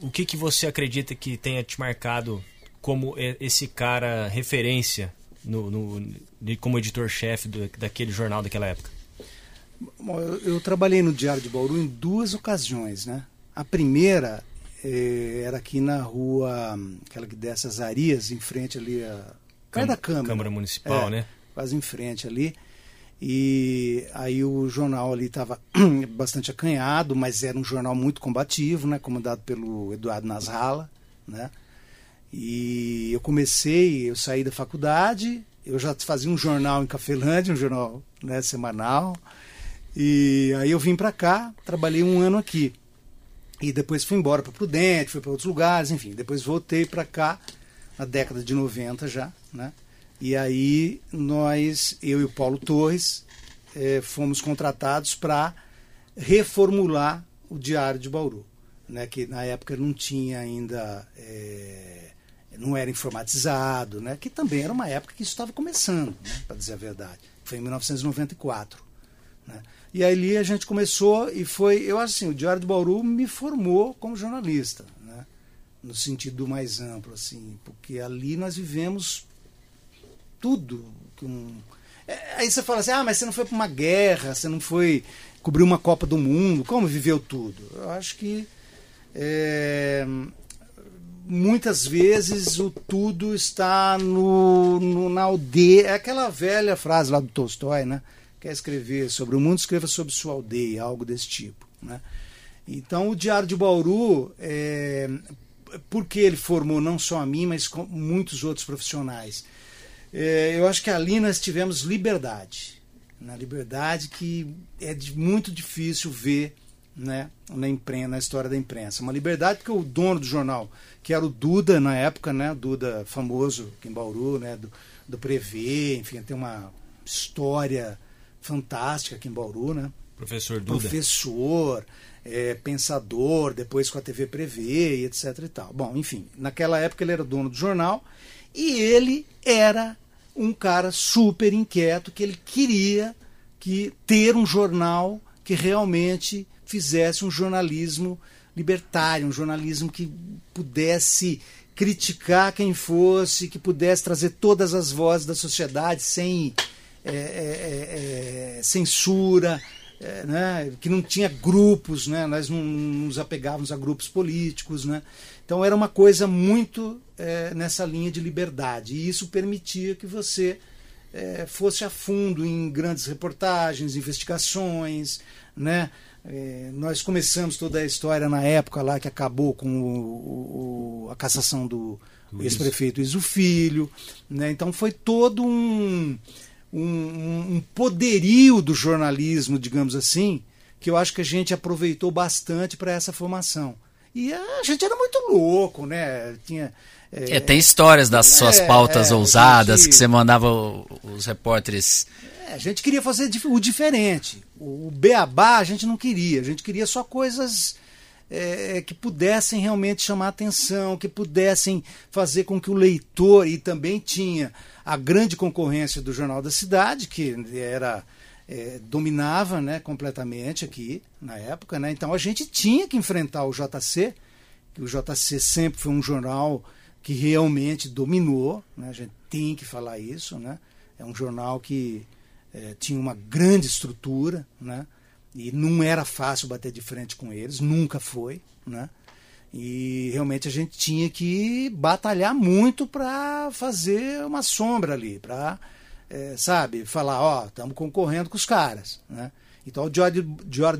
o, o que, que você acredita que tenha te marcado como esse cara referência no, no, como editor-chefe daquele jornal daquela época? Bom, eu, eu, trabalhei no Diário de Bauru em duas ocasiões, né? A primeira eh, era aqui na rua, aquela que desce as Arias, em frente ali, a, perto da Câmara. Câmara Municipal, é, né? Quase em frente ali. E aí o jornal ali estava bastante acanhado, mas era um jornal muito combativo, né? Comandado pelo Eduardo Nasralla, né? E eu comecei, eu saí da faculdade, eu já fazia um jornal em Cafelândia, um jornal né, semanal. E aí eu vim para cá, trabalhei um ano aqui. E depois fui embora para Prudente, fui para outros lugares, enfim. Depois voltei para cá, na década de 90 já, né? E aí nós, eu e o Paulo Torres, eh, fomos contratados para reformular o Diário de Bauru, né? Que na época não tinha ainda, eh, não era informatizado, né? Que também era uma época que isso estava começando, né? para dizer a verdade. Foi em 1994, né? E ali a gente começou e foi, eu acho assim, o Diário do Bauru me formou como jornalista, né? no sentido mais amplo, assim, porque ali nós vivemos tudo. Com... É, aí você fala assim, ah, mas você não foi para uma guerra, você não foi cobrir uma Copa do Mundo, como viveu tudo? Eu acho que é, muitas vezes o tudo está no, no, na aldeia, é aquela velha frase lá do Tolstói, né? quer escrever sobre o mundo, escreva sobre sua aldeia, algo desse tipo. Né? Então, o Diário de Bauru, é, porque ele formou não só a mim, mas muitos outros profissionais, é, eu acho que ali nós tivemos liberdade. Na liberdade que é de, muito difícil ver né, na, imprensa, na história da imprensa. Uma liberdade porque o dono do jornal, que era o Duda na época, né, Duda famoso aqui em Bauru, né, do, do Prevê, enfim, tem uma história fantástica aqui em Bauru, né? Professor Duda. Professor, é, pensador, depois com a TV Prevê e etc e tal. Bom, enfim, naquela época ele era dono do jornal e ele era um cara super inquieto que ele queria que ter um jornal que realmente fizesse um jornalismo libertário, um jornalismo que pudesse criticar quem fosse, que pudesse trazer todas as vozes da sociedade sem é, é, é, censura, né? que não tinha grupos, né? nós não nos apegávamos a grupos políticos. Né? Então era uma coisa muito nessa linha de liberdade, e isso permitia que você fosse a fundo em grandes reportagens, investigações. Né? nós começamos toda a história na época lá que acabou com o, o, a cassação do ex-prefeito Iso Filho. Né? Então foi todo um um, um poderio do jornalismo, digamos assim, que eu acho que a gente aproveitou bastante para essa formação. E a gente era muito louco, né? Tinha. É, é tem histórias das é, suas pautas é, ousadas gente, que você mandava os repórteres. É, a gente queria fazer o diferente. O beabá a gente não queria. A gente queria só coisas é, que pudessem realmente chamar atenção, que pudessem fazer com que o leitor, e também tinha a grande concorrência do Jornal da Cidade, que era é, dominava né, completamente aqui na época. Né? Então a gente tinha que enfrentar o JC, que o JC sempre foi um jornal que realmente dominou, né? a gente tem que falar isso. Né? É um jornal que é, tinha uma grande estrutura, né? e não era fácil bater de frente com eles, nunca foi. Né? E realmente a gente tinha que batalhar muito para fazer uma sombra ali, para é, sabe, falar, ó, estamos concorrendo com os caras, né? Então o Diário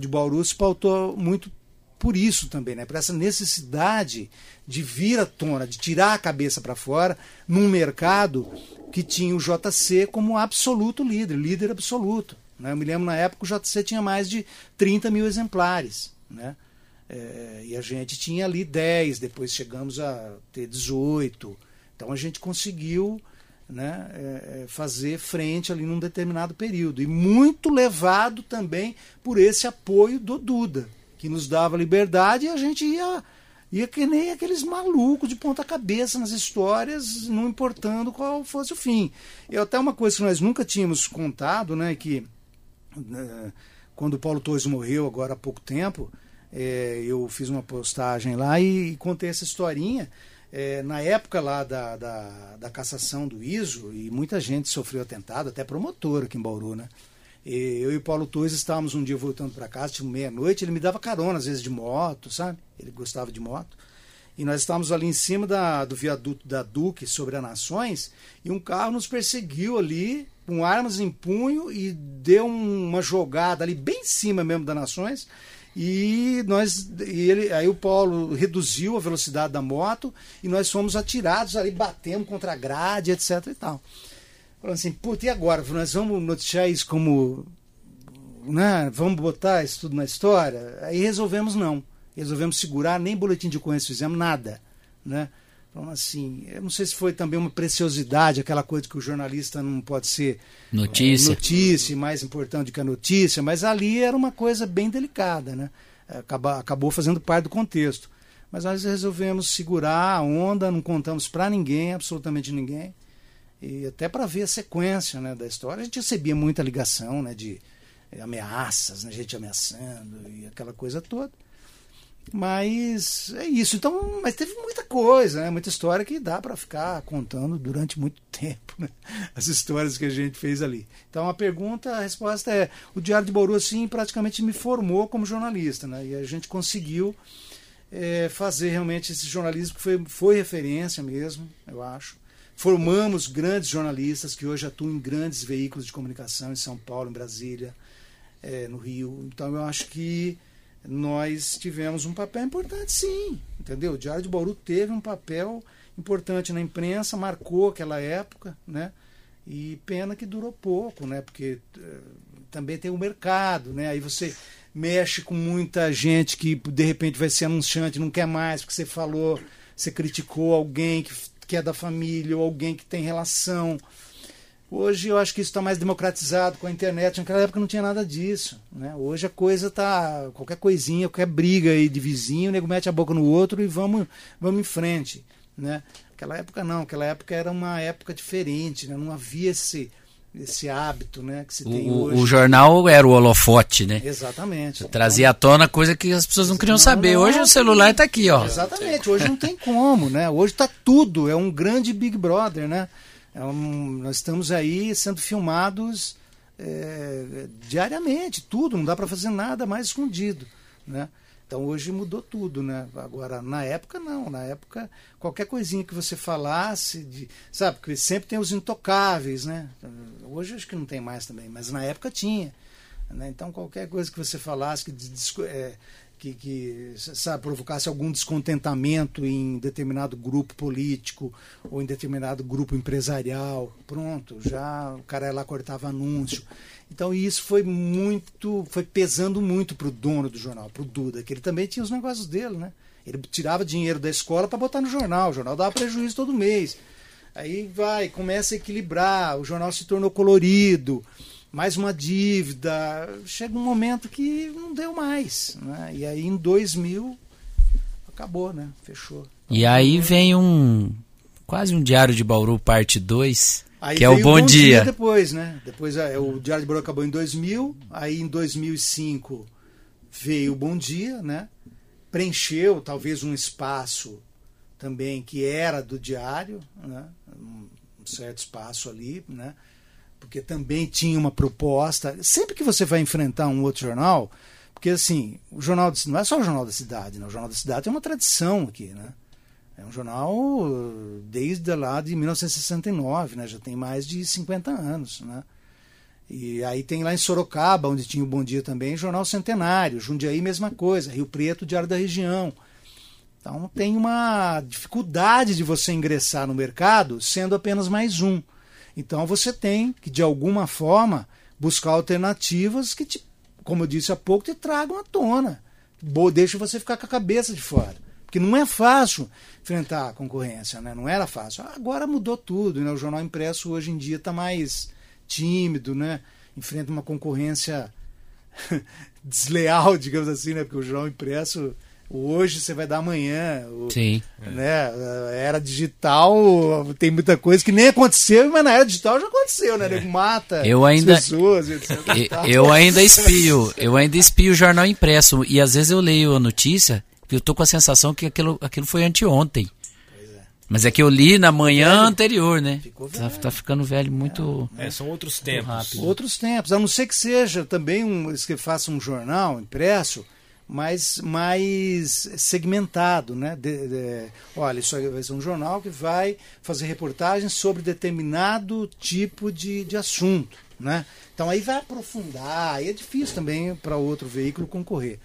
de Bauru se pautou muito por isso também, né? Por essa necessidade de vir à tona, de tirar a cabeça para fora num mercado que tinha o JC como absoluto líder, líder absoluto. Né? Eu me lembro na época o JC tinha mais de 30 mil exemplares. Né? É, e a gente tinha ali 10, depois chegamos a ter 18. Então a gente conseguiu né, é, é, fazer frente ali num determinado período. E muito levado também por esse apoio do Duda, que nos dava liberdade e a gente ia, ia que nem aqueles malucos de ponta cabeça nas histórias, não importando qual fosse o fim. E até uma coisa que nós nunca tínhamos contado, né, que né, quando o Paulo Torres morreu agora há pouco tempo, é, eu fiz uma postagem lá e, e contei essa historinha é, na época lá da, da, da, cassação do ISO, e muita gente sofreu atentado, até promotor aqui em Bauru, né? Eu e o Paulo Torres estávamos um dia voltando para casa, tipo meia-noite, ele me dava carona, às vezes de moto, sabe? Ele gostava de moto. E nós estávamos ali em cima da, do viaduto da Duque sobre a Nações, e um carro nos perseguiu ali, com armas em punho, e deu uma jogada ali bem em cima mesmo da Nações e nós e ele aí o Paulo reduziu a velocidade da moto e nós fomos atirados ali batendo contra a grade etc e tal falando assim puta e agora? Nós vamos noticiar isso como né? Vamos botar isso tudo na história? Aí resolvemos não. Resolvemos segurar nem boletim de ocorrência fizemos nada né? Então, assim, eu não sei se foi também uma preciosidade, aquela coisa que o jornalista não pode ser notícia, é, notícia mais importante que a notícia, mas ali era uma coisa bem delicada, né? Acabou, acabou fazendo parte do contexto. Mas nós resolvemos segurar a onda, não contamos para ninguém, absolutamente ninguém, e até para ver a sequência né, da história. A gente recebia muita ligação né, de ameaças, né, gente ameaçando e aquela coisa toda. Mas é isso. Então, mas teve muita coisa, né? muita história que dá para ficar contando durante muito tempo, né? as histórias que a gente fez ali. Então, a pergunta, a resposta é: o Diário de Bauru, assim, praticamente me formou como jornalista, né? E a gente conseguiu é, fazer realmente esse jornalismo que foi, foi referência mesmo, eu acho. Formamos grandes jornalistas que hoje atuam em grandes veículos de comunicação em São Paulo, em Brasília, é, no Rio. Então, eu acho que nós tivemos um papel importante, sim. Entendeu? O Diário de Bauru teve um papel importante na imprensa, marcou aquela época, né? E pena que durou pouco, né? Porque uh, também tem o mercado, né? Aí você mexe com muita gente que de repente vai ser anunciante, não quer mais, porque você falou, você criticou alguém que, que é da família ou alguém que tem relação. Hoje eu acho que isso está mais democratizado com a internet. Naquela época não tinha nada disso. Né? Hoje a coisa tá. Qualquer coisinha, qualquer briga aí de vizinho, o nego mete a boca no outro e vamos, vamos em frente. Né? Aquela época não, aquela época era uma época diferente, né? não havia esse, esse hábito né, que se tem o, hoje. O jornal era o holofote, né? Exatamente. Trazia à tona coisa que as pessoas não queriam não, saber. Não, hoje o celular está aqui, ó. Exatamente, hoje não tem como, né? Hoje está tudo, é um grande Big Brother, né? É um, nós estamos aí sendo filmados é, diariamente, tudo, não dá para fazer nada mais escondido. Né? Então hoje mudou tudo, né? Agora, na época não, na época qualquer coisinha que você falasse, de, sabe, porque sempre tem os intocáveis, né? Hoje acho que não tem mais também, mas na época tinha. Né? Então qualquer coisa que você falasse que é, que, que sabe, provocasse algum descontentamento em determinado grupo político ou em determinado grupo empresarial. Pronto, já o cara lá cortava anúncio. Então isso foi muito, foi pesando muito para o dono do jornal, para o Duda, que ele também tinha os negócios dele, né? Ele tirava dinheiro da escola para botar no jornal, o jornal dava prejuízo todo mês. Aí vai, começa a equilibrar, o jornal se tornou colorido mais uma dívida. Chega um momento que não deu mais. Né? E aí em 2000 acabou, né? Fechou. E aí vem um. Quase um Diário de Bauru, parte 2. Que é o Bom, Bom Dia. dia. Depois, né? Depois é, o Diário de Bauru acabou em 2000. Aí em 2005 veio o Bom Dia, né? Preencheu talvez um espaço também que era do diário, né? um certo espaço ali, né? porque também tinha uma proposta. Sempre que você vai enfrentar um outro jornal, porque assim, o jornal não é só o jornal da cidade, né? o jornal da cidade tem uma tradição aqui, né? É um jornal desde lá de 1969, né? Já tem mais de 50 anos, né? E aí tem lá em Sorocaba, onde tinha o Bom Dia também, Jornal Centenário. Jundiaí, mesma coisa. Rio Preto, Diário da Região. Então tem uma dificuldade de você ingressar no mercado sendo apenas mais um. Então você tem que, de alguma forma, buscar alternativas que, te, como eu disse há pouco, te tragam à tona. Deixa você ficar com a cabeça de fora. Porque não é fácil enfrentar a concorrência, né? não era fácil. Agora mudou tudo. Né? O jornal impresso hoje em dia está mais tímido, né? enfrenta uma concorrência desleal, digamos assim, né? porque o jornal impresso hoje você vai dar amanhã. O, Sim. Né? Era digital, tem muita coisa que nem aconteceu, mas na era digital já aconteceu, né? É. Mata eu ainda, pessoas, etc. Eu, eu ainda espio, eu ainda espio o jornal impresso. E às vezes eu leio a notícia e eu tô com a sensação que aquilo, aquilo foi anteontem. Mas é que eu li na manhã velho. anterior, né? Tá, tá, ficando velho muito. É, são outros tempos. Rápido. Outros tempos. A não ser que seja também um. que faça um jornal impresso mais, mais segmentado, né? De, de, olha, isso vai ser um jornal que vai fazer reportagens sobre determinado tipo de, de assunto, né? Então aí vai aprofundar, aí é difícil também para outro veículo concorrer.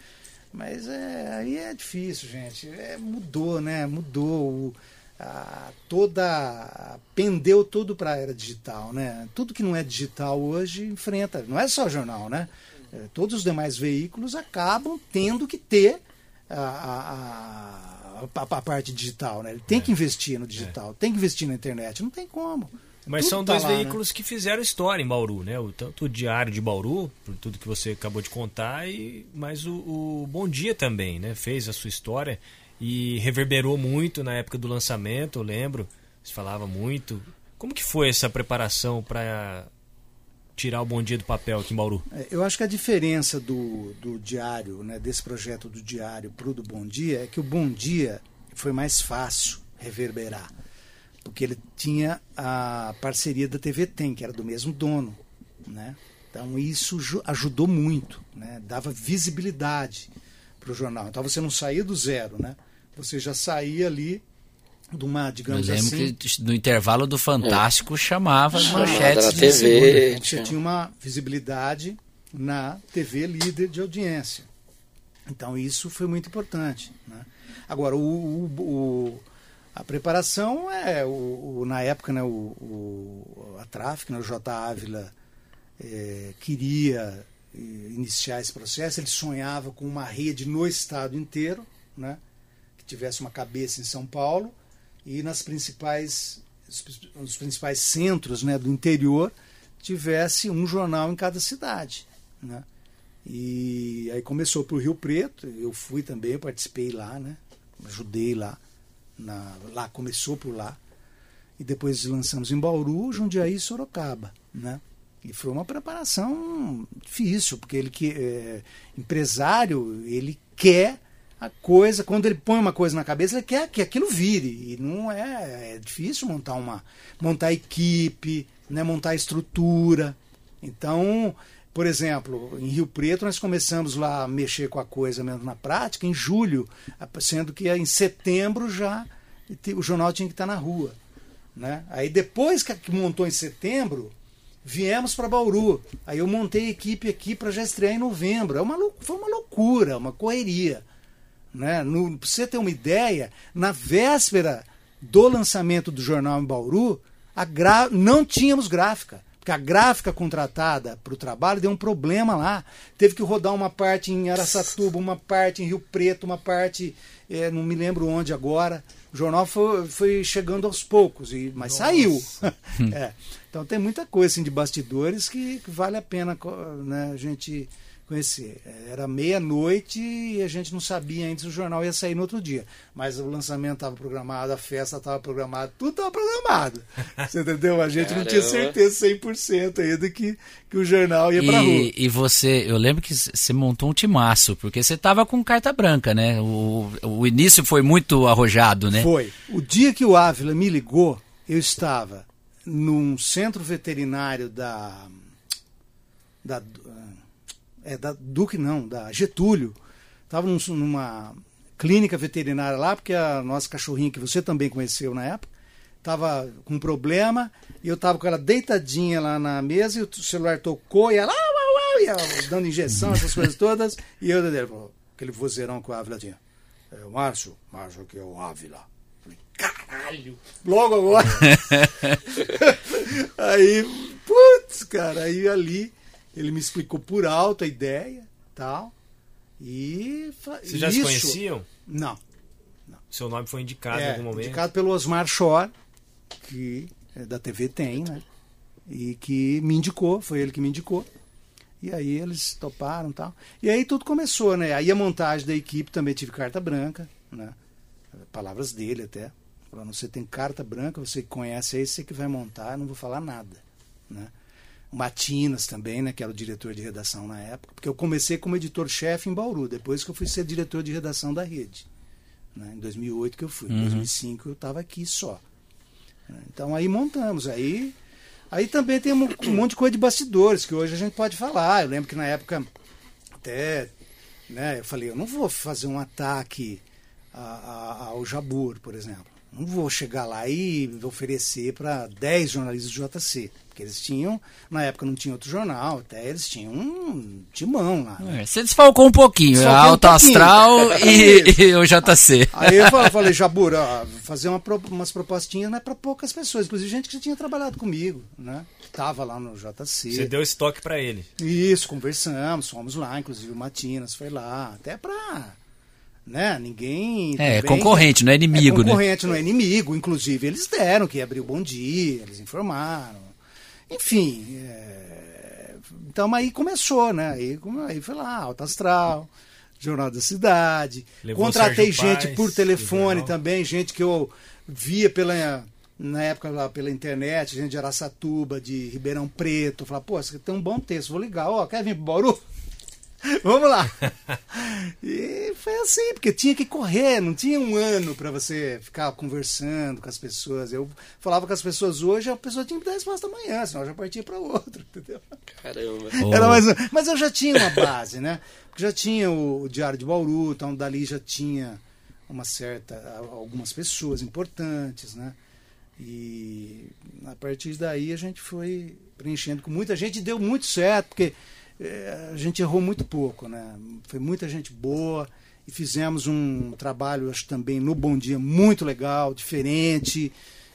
Mas é, aí é difícil, gente. É, mudou, né? Mudou a, toda pendeu tudo para a era digital, né? Tudo que não é digital hoje enfrenta. Não é só jornal, né? É, todos os demais veículos acabam tendo que ter a, a, a, a parte digital. Né? Ele tem é. que investir no digital, é. tem que investir na internet, não tem como. Mas tudo são tá dois lá, né? veículos né? que fizeram história em Bauru, né? O, tanto o Diário de Bauru, por tudo que você acabou de contar, e mas o, o Bom Dia também, né? Fez a sua história e reverberou muito na época do lançamento, eu lembro. Se falava muito. Como que foi essa preparação para tirar o Bom Dia do papel aqui em Bauru? É, eu acho que a diferença do, do diário, né, desse projeto do diário para o do Bom Dia, é que o Bom Dia foi mais fácil reverberar. Porque ele tinha a parceria da TV Tem, que era do mesmo dono. Né? Então isso ajudou muito, né? dava visibilidade para o jornal. Então você não saía do zero, né? você já saía ali de uma, digamos Eu lembro assim. que no intervalo do Fantástico é. chamava as manchetes na TV. Você tinha uma visibilidade na TV líder de audiência. Então isso foi muito importante. Né? Agora, o, o, o, a preparação é, o, na época, né, o, a Tráfico, né, o J. Ávila, é, queria é, iniciar esse processo, ele sonhava com uma rede no estado inteiro, né, que tivesse uma cabeça em São Paulo, e nas principais nos principais centros né, do interior tivesse um jornal em cada cidade. Né? E aí começou por Rio Preto, eu fui também, participei lá, né? ajudei lá. Na, lá começou por lá. E depois lançamos em Bauru, Jundiaí e Sorocaba. Né? E foi uma preparação difícil, porque ele que é, empresário, ele quer a coisa, quando ele põe uma coisa na cabeça, ele quer que aquilo vire. E não é, é difícil montar uma montar equipe, né, montar estrutura. Então, por exemplo, em Rio Preto nós começamos lá a mexer com a coisa mesmo na prática em julho, sendo que em setembro já o jornal tinha que estar na rua. Né? Aí depois que montou em setembro, viemos para Bauru. Aí eu montei a equipe aqui para já estrear em novembro. É uma, foi uma loucura, uma correria. Né? No, pra você ter uma ideia, na véspera do lançamento do jornal em Bauru, não tínhamos gráfica. Porque a gráfica contratada para o trabalho deu um problema lá. Teve que rodar uma parte em Araçatuba, uma parte em Rio Preto, uma parte, é, não me lembro onde agora. O jornal foi, foi chegando aos poucos, e, mas Nossa. saiu. é. Então tem muita coisa assim, de bastidores que, que vale a pena né, a gente conhecer. Era meia-noite e a gente não sabia ainda se o jornal ia sair no outro dia. Mas o lançamento estava programado, a festa estava programada, tudo estava programado. Você entendeu? A gente Caramba. não tinha certeza 100% ainda que, que o jornal ia para rua. E você, eu lembro que você montou um timaço, porque você estava com carta branca, né? O, o início foi muito arrojado, né? Foi. O dia que o Ávila me ligou, eu estava num centro veterinário da da é, da Duque não, da Getúlio, estava num, numa clínica veterinária lá, porque a nossa cachorrinha, que você também conheceu na época, estava com um problema e eu estava com ela deitadinha lá na mesa e o celular tocou e ela, e ela dando injeção, essas coisas todas. E eu, aquele vozeirão com a Ávila tinha. É, Márcio, Márcio que é o Ávila. Falei, caralho, logo agora. aí, putz, cara, aí ali ele me explicou por alto a ideia tal. E. Vocês já isso, se conheciam? Não. Seu nome foi indicado é, em algum momento? Indicado pelo Osmar Shore, que é da TV Tem, né? E que me indicou, foi ele que me indicou. E aí eles toparam tal. E aí tudo começou, né? Aí a montagem da equipe também tive carta branca, né? Palavras dele até. Falando, você tem carta branca, você conhece aí, você que vai montar, não vou falar nada, né? O Matinas também, né, que era o diretor de redação na época, porque eu comecei como editor-chefe em Bauru, depois que eu fui ser diretor de redação da rede. Né, em 2008 que eu fui, em Uhum. 2005 eu estava aqui só. né. Então aí montamos, aí aí também tem um, um monte de coisa de bastidores que hoje a gente pode falar. Eu lembro que na época até né, eu falei, eu não vou fazer um ataque a- a- ao Jabur, por exemplo. Não vou chegar lá e oferecer para 10 jornalistas do JC. Porque eles tinham, na época não tinha outro jornal, até eles tinham um timão lá. né? É, Você desfalcou um pouquinho, Desfalquei um Alto pouquinho. Astral e, e o JC. Aí eu falei, falei Jabur, ó, fazer uma, umas propostinhas não é para poucas pessoas, inclusive gente que já tinha trabalhado comigo, né? Tava lá no JC. Você deu esse toque pra ele. Isso, conversamos, fomos lá, inclusive o Matinas foi lá, até pra. Né, ninguém. É, também- concorrente, não é inimigo, é né? concorrente, não é inimigo. Inclusive, eles deram que abriu bom dia, eles informaram. Enfim. é, Então aí começou, né? Aí, aí foi lá, Alta Astral, Jornal da Cidade. Levou Contratei gente por telefone também, gente que eu via pela. Na época lá pela internet, gente de Araçatuba, de Ribeirão Preto, falar, pô, você tem um bom texto, vou ligar, ó, quer vir pro Bauru? Vamos lá. E foi assim, porque tinha que correr, não tinha um ano para você ficar conversando com as pessoas. Eu falava com as pessoas hoje, a pessoa tinha que dar resposta amanhã, senão eu já partia para outro, entendeu? Caramba. Oh. Era mais, um- mas eu já tinha uma base, né? Porque já tinha o, o Diário de Bauru, então dali já tinha uma certa, algumas pessoas importantes, né? E a partir daí a gente foi preenchendo com muita gente e deu muito certo, porque eh, a gente errou muito pouco, né? Foi muita gente boa e fizemos um trabalho, acho também no Bom Dia muito legal, diferente,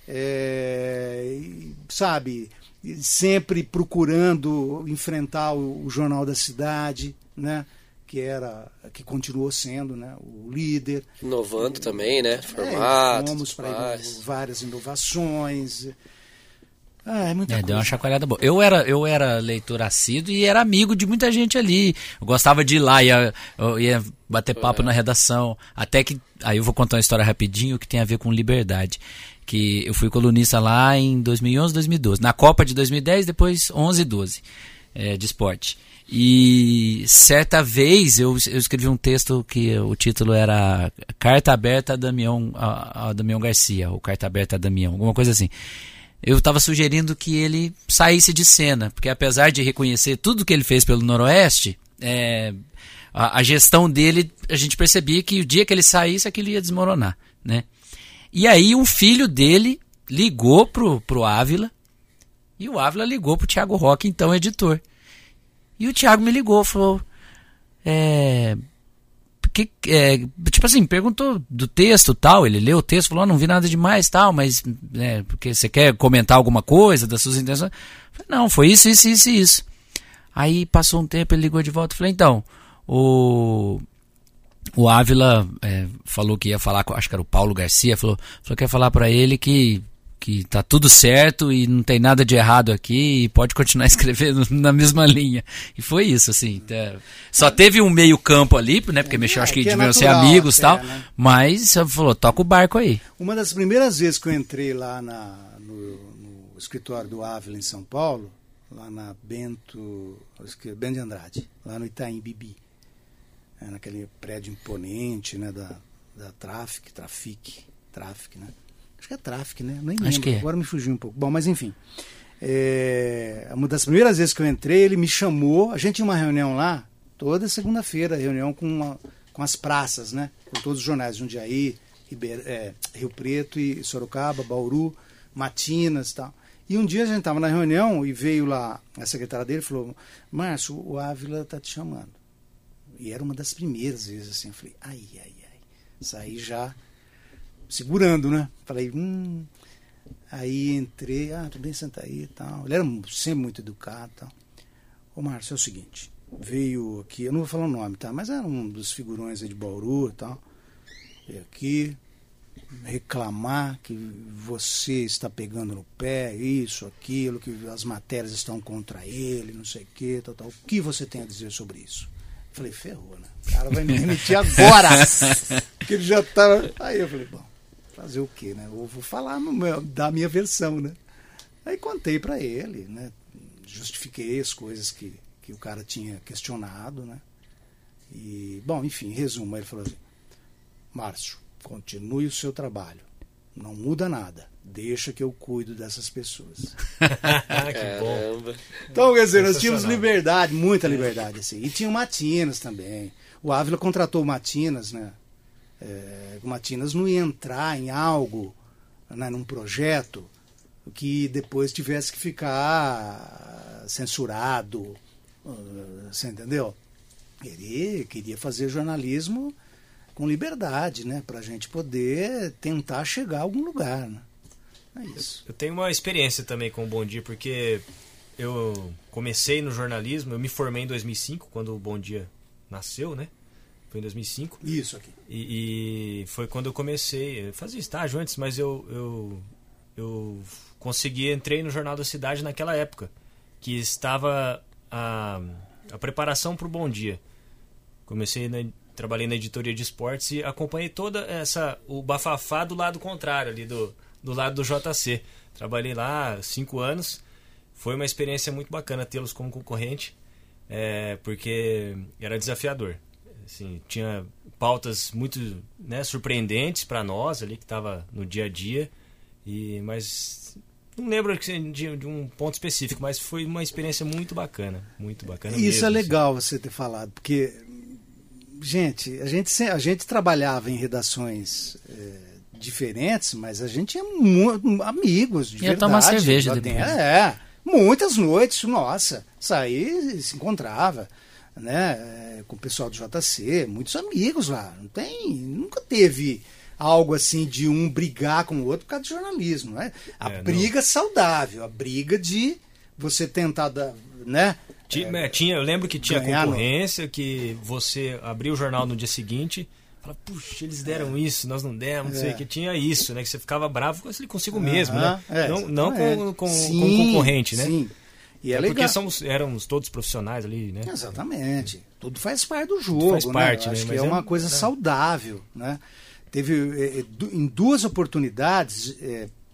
e, sabe? E sempre procurando enfrentar o, o jornal da cidade, né? Que era, que continuou sendo, né? O líder. Inovando também, né? É, Formato. fomos tudo para várias inovações. Ah, é muita É, coisa. deu uma chacoalhada boa. Eu era, eu era leitor assíduo e era amigo de muita gente ali. Eu gostava de ir lá, ia, ia bater papo na redação. Até que. Aí eu vou contar uma história rapidinho que tem a ver com liberdade. Que eu fui colunista lá em 2011, 2012. Na Copa de 2010, depois 11 e 12 é, de esporte. E certa vez eu, eu escrevi um texto que o título era Carta Aberta a Damião, a, a Damião Garcia, ou Carta Aberta a Damião, alguma coisa assim eu estava sugerindo que ele saísse de cena, porque apesar de reconhecer tudo que ele fez pelo Noroeste, é, a, a gestão dele, a gente percebia que o dia que ele saísse, aquilo ia desmoronar, né? E aí um filho dele ligou pro, pro Ávila, e o Ávila ligou pro Thiago Roque, então editor. E o Thiago me ligou, falou, é, que, é, tipo assim, perguntou do texto tal, ele leu o texto, falou, "Ah, não vi nada demais tal, mas é, porque você quer comentar alguma coisa das suas intenções? Falei, não, foi isso, isso, isso isso. Aí passou um tempo, ele ligou de volta, falei, então, o o Ávila é, falou que ia falar acho que era o Paulo Garcia, falou, falou que ia falar para ele que que tá tudo certo e não tem nada de errado aqui e pode continuar escrevendo na mesma linha. E foi isso, assim. tá. Só teve um meio campo ali, né? Porque mexeu, É, acho que que é deviam ser amigos e até, tal. né? Mas você falou, toca o barco aí. Uma das primeiras vezes que eu entrei lá na, no, no escritório do Ávila em São Paulo, lá na Bento, é Bento de Andrade, lá no Itaim Bibi, é, naquele prédio imponente né, da, da Trafic, Trafic, Trafic, né? Acho que é Trafic, né? Nem Acho lembro, que é. agora me fugiu um pouco. Bom, mas enfim. É, uma das primeiras vezes que eu entrei, ele me chamou, a gente tinha uma reunião lá, toda segunda-feira, reunião com, uma- com as praças, né? Com todos os jornais, Jundiaí, Ribeir, é, Rio Preto e Sorocaba, Bauru, Matinas e tal. E um dia a gente estava na reunião e veio lá a secretária dele e falou: Márcio, o Ávila tá te chamando. E era uma das primeiras vezes assim. Eu falei: ai, ai, ai. Saí já segurando, né? Falei: hum. Aí entrei, ah, tudo bem, senta aí e tal. Ele era sempre muito educado e tal. Ô Márcio, é o seguinte: veio aqui, eu não vou falar o nome, tá? Mas era um dos figurões aí de Bauru e tal. Veio aqui, reclamar que você está pegando no pé, isso, aquilo, que as matérias estão contra ele, não sei o que, tal, tal. O que você tem a dizer sobre isso? Falei, ferrou, né? O cara vai me demitir agora! que ele já. Tá... Aí eu falei, bom, fazer o quê, né? Eu vou falar meu, da minha versão, né? Aí contei para ele, né? Justifiquei as coisas que, que o cara tinha questionado, né? E, bom, enfim, resumo, ele falou assim, Márcio, Continue o seu trabalho. Não muda nada. Deixa que eu cuido dessas pessoas. que bom. Então, quer dizer, nós tínhamos liberdade, muita liberdade. Assim. E tinha o Matinas também. O Ávila contratou o Matinas, né? É, Matinas não ia entrar em algo, né, num projeto, que depois tivesse que ficar censurado. Uh, você entendeu? Ele queria fazer jornalismo com liberdade, né? Para a gente poder tentar chegar a algum lugar. Né? É isso. Eu tenho uma experiência também com o Bom Dia, porque eu comecei no jornalismo, eu me formei em 2005, quando o Bom Dia nasceu, né? Foi em 2005. Isso aqui. E, e foi quando eu comecei. Eu fazia estágio antes, mas eu, eu, eu consegui, entrei no Jornal da Cidade naquela época, que estava a, a preparação para o Bom Dia. Comecei na, trabalhei na editoria de esportes e acompanhei toda essa o bafafá do lado contrário ali do, do lado do JC. Trabalhei lá cinco anos, foi uma experiência muito bacana tê-los como concorrente, é, porque era desafiador. Assim, tinha pautas muito né, surpreendentes para nós ali que estava no dia a dia, e mas não lembro de, de, um ponto específico, mas foi uma experiência muito bacana, muito bacana. Isso mesmo, é legal assim. você ter falado, porque gente, a gente, a gente trabalhava em redações é, diferentes, mas a gente é amigos de Ia verdade. tomar cerveja depois. É, muitas noites, nossa, sair se encontrava, né, com o pessoal do JC, muitos amigos lá. Não tem, nunca teve algo assim de um brigar com o outro por causa de jornalismo, né? A é, briga não. saudável, a briga de você tentar, né, tinha, é, tinha, eu lembro que tinha concorrência, no... que você abriu o jornal no dia seguinte, fala, puxa, eles deram é. isso, nós não demos, não sei, é. que tinha isso, né? Que você ficava bravo consigo mesmo, né? É, não, não com, com, com o concorrente, né? Sim. E é, é porque somos, éramos todos profissionais ali, né? Exatamente. Tudo faz parte do jogo. Tudo faz parte, né? Acho né? que é uma coisa saudável, né? Teve em duas oportunidades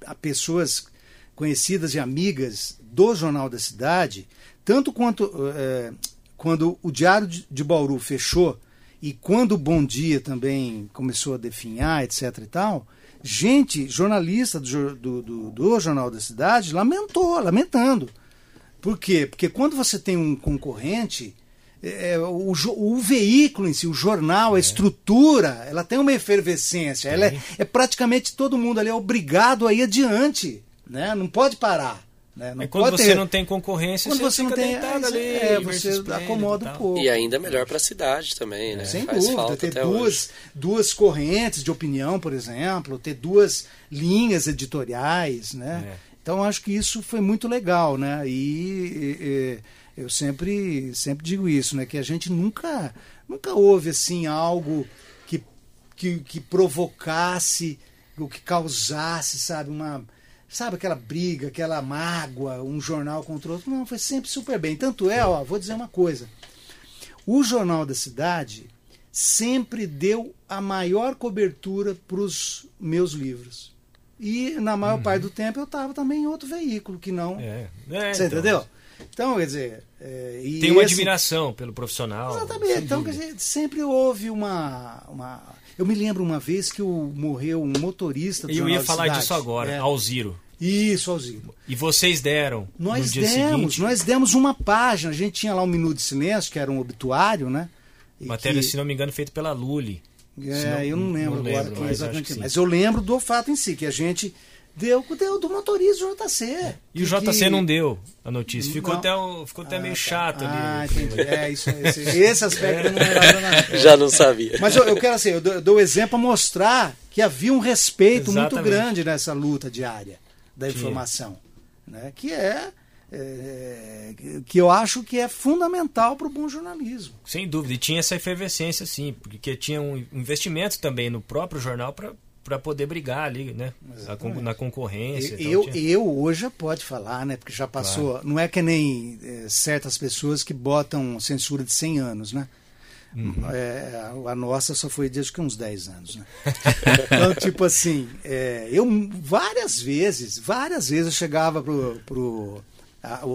a pessoas conhecidas e amigas do Jornal da Cidade tanto quanto é, quando o Diário de Bauru fechou e quando o Bom Dia também começou a definhar, etc. e tal, gente, jornalista do, do, do, do Jornal da Cidade, lamentou, lamentando. Por quê? Porque quando você tem um concorrente, é, o, o, veículo em si, o jornal, a é. estrutura, ela tem uma efervescência. Ela é, é, praticamente todo mundo ali é obrigado a ir adiante. Né? Não pode parar. Né? Não é quando você ter... não tem concorrência, quando você, você não tem, é, ali, é, você acomoda um pouco. E ainda melhor para a cidade também, né? Sem Faz dúvida, ter duas, duas correntes de opinião, por exemplo, ter duas linhas editoriais, né? Então acho que isso foi muito legal, né? E, e, e, eu sempre sempre digo isso, né? Que a gente nunca nunca houve assim algo que que, que provocasse, o que causasse, sabe, uma sabe aquela briga, aquela mágoa, um jornal contra o outro. Não, foi sempre super bem. Tanto é, ó, vou dizer uma coisa. O Jornal da Cidade sempre deu a maior cobertura para os meus livros. E na maior uhum. parte do tempo eu estava também em outro veículo que não. É. É, Você então, entendeu? Então, quer dizer. É, tem uma esse... admiração pelo profissional. Exatamente. Então, quer dizer, sempre houve uma, uma eu me lembro uma vez que o, morreu um motorista do Eu ia falar disso agora, é. Alziro. Isso, Alziro. E vocês deram? Nós demos, seguinte? nós demos uma página. A gente tinha lá um minuto de silêncio, que era um obituário, né? Matéria, que, se não me engano, feita pela Lully. É, não, eu não lembro não agora lembro, quem mas exatamente. Mas, que sim. eu lembro do fato em si, que a gente deu, deu do motorista do JC. E o que- JC que- não deu a notícia. Ficou Não. até, o- ficou até Ah, meio tá. chato Ah, ali. entendi. É, isso, esse, esse aspecto eu não lembrava nada. Já não sabia. Mas eu, eu quero assim, eu dou, eu dou o exemplo para mostrar que havia um respeito muito Exatamente. grande nessa luta diária da informação, né? que é, é, que eu acho que é fundamental para o bom jornalismo. Sem dúvida. E tinha essa efervescência, sim, porque tinha um investimento também no próprio jornal para poder brigar ali, né? Na, con- na concorrência. E- então Eu, tinha- eu hoje já pode falar, né? Porque já passou. Não é que nem é, certas pessoas que botam censura de 100 anos, né? Uhum. É, a nossa só foi desde que uns 10 anos, né? então, tipo assim, é, eu várias vezes, várias vezes eu chegava pro. pro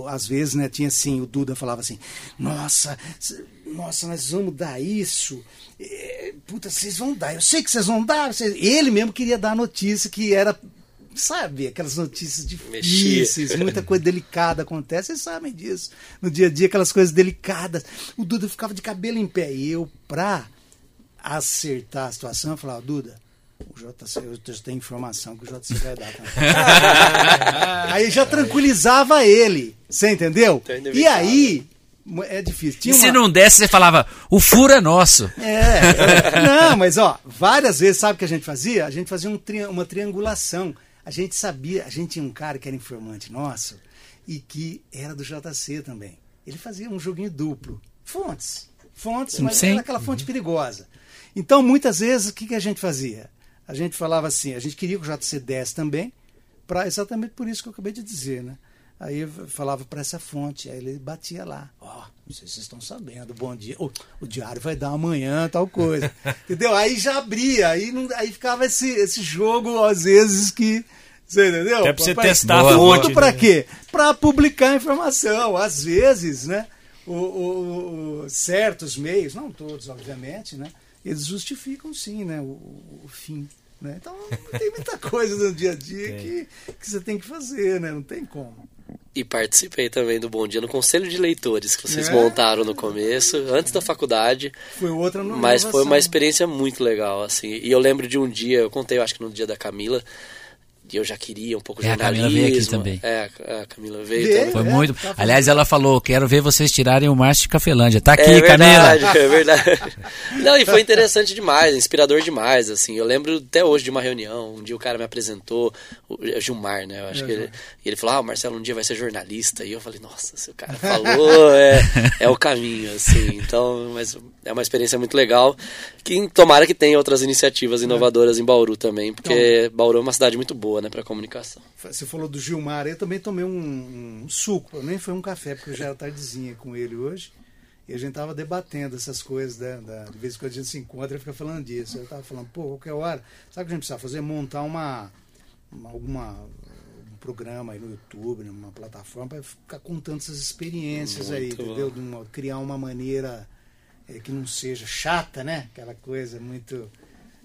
às vezes, né, tinha assim, o Duda falava assim, nossa, nossa, nós vamos dar isso. É, puta, vocês vão dar, eu sei que vocês vão dar. vocês-" Ele mesmo queria dar a notícia que era sabe, aquelas notícias difíceis, muita coisa delicada acontece, vocês sabem disso. No dia a dia, aquelas coisas delicadas. O Duda ficava de cabelo em pé. E eu, pra acertar a situação, eu falava, Duda, o JC, eu já tenho informação que o JC vai dar também. aí já tranquilizava ele, você entendeu? E aí, é difícil. E Tinha se uma- não desse, você falava, o furo é nosso. é, é. não, mas ó, várias vezes, sabe o que a gente fazia? A gente fazia um tri- uma triangulação. A gente sabia, a gente tinha um cara que era informante nosso e que era do JC também. Ele fazia um joguinho duplo. Fontes. Fontes, mas Sim. era aquela fonte perigosa. Então, muitas vezes, o que, que a gente fazia? A gente falava assim, a gente queria que o JC desse também, pra, exatamente por isso que eu acabei de dizer, né? Aí eu falava para essa fonte, aí ele batia lá. Ó, não sei se vocês estão sabendo, bom dia. O, o diário vai dar amanhã, tal coisa. entendeu? Aí já abria, aí, não, aí ficava esse, esse jogo, às vezes, que. Você entendeu? Até pra você testar Boa, a fonte. Para né? quê? Para publicar informação. Às vezes, né? O, o- o- certos meios, não todos, obviamente, né? Eles justificam sim, né? O, o- fim. Né? Então tem muita coisa no dia a dia que, que você tem que fazer, né? Não tem como. E participei também do Bom Dia no Conselho de Leitores que vocês É. montaram no começo, antes da faculdade. Foi outra no- Mas foi uma experiência muito legal, assim. E eu lembro de um dia, eu contei, eu acho que no dia da Camila, eu já queria um pouco É, a jornalismo. Camila veio aqui também. É, a Camila veio Veio. também. Foi É, muito. tá Aliás, ela falou: quero ver vocês tirarem o Márcio de Cafelândia. Tá aqui, é Camila. verdade, é verdade. Não, e foi interessante demais, inspirador demais, assim. Eu lembro até hoje de uma reunião, um dia o cara me apresentou, o Gilmar, né? Eu acho É, que ele, e ele falou, ah, o Marcelo um dia vai ser jornalista. E eu falei, nossa, se o cara falou, é, é o caminho, assim. Então, mas é uma experiência muito legal. Que tomara que tenha outras iniciativas inovadoras em Bauru também, porque Bauru é uma cidade muito boa, né, pra comunicação. Você falou do Gilmar, eu também tomei um, um suco, nem foi um café, porque eu já era tardezinha com ele hoje. E a gente tava debatendo essas coisas, né? Da, de vez em quando a gente se encontra e fica falando disso. Eu tava falando, pô, qualquer hora, sabe o que a gente precisa fazer? Montar uma, uma- alguma um programa aí no YouTube, numa plataforma, para ficar contando essas experiências aí, Muito bom. entendeu? De uma- criar uma maneira que não seja chata, né? Aquela coisa muito.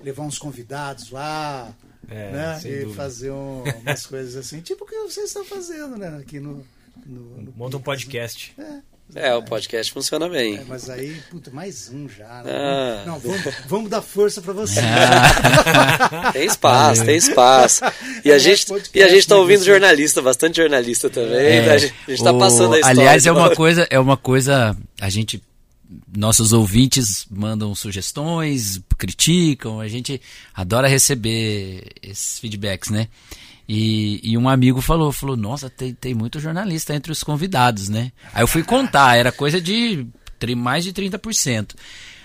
levar uns convidados lá, É, né? E dúvida. fazer um- umas coisas assim, tipo o que vocês estão fazendo, né? Aqui no. no, no Monta um Pix, podcast. né? É, o podcast funciona bem. É, mas aí, puta, mais um já. Né? Ah. Não, vamos, vamos dar força pra você. Tem espaço, tem espaço. E a É, gente, podcast, e a gente tá né, ouvindo jornalista, bastante jornalista também. É, né? A gente, a gente tá o- passando a história. Aliás, é uma coisa, é uma coisa. A gente. Nossos ouvintes mandam sugestões, criticam, a gente adora receber esses feedbacks, né? E, e um amigo falou, falou, nossa, tem, tem muito jornalista entre os convidados, né? Aí eu fui contar, era coisa de mais de 30%.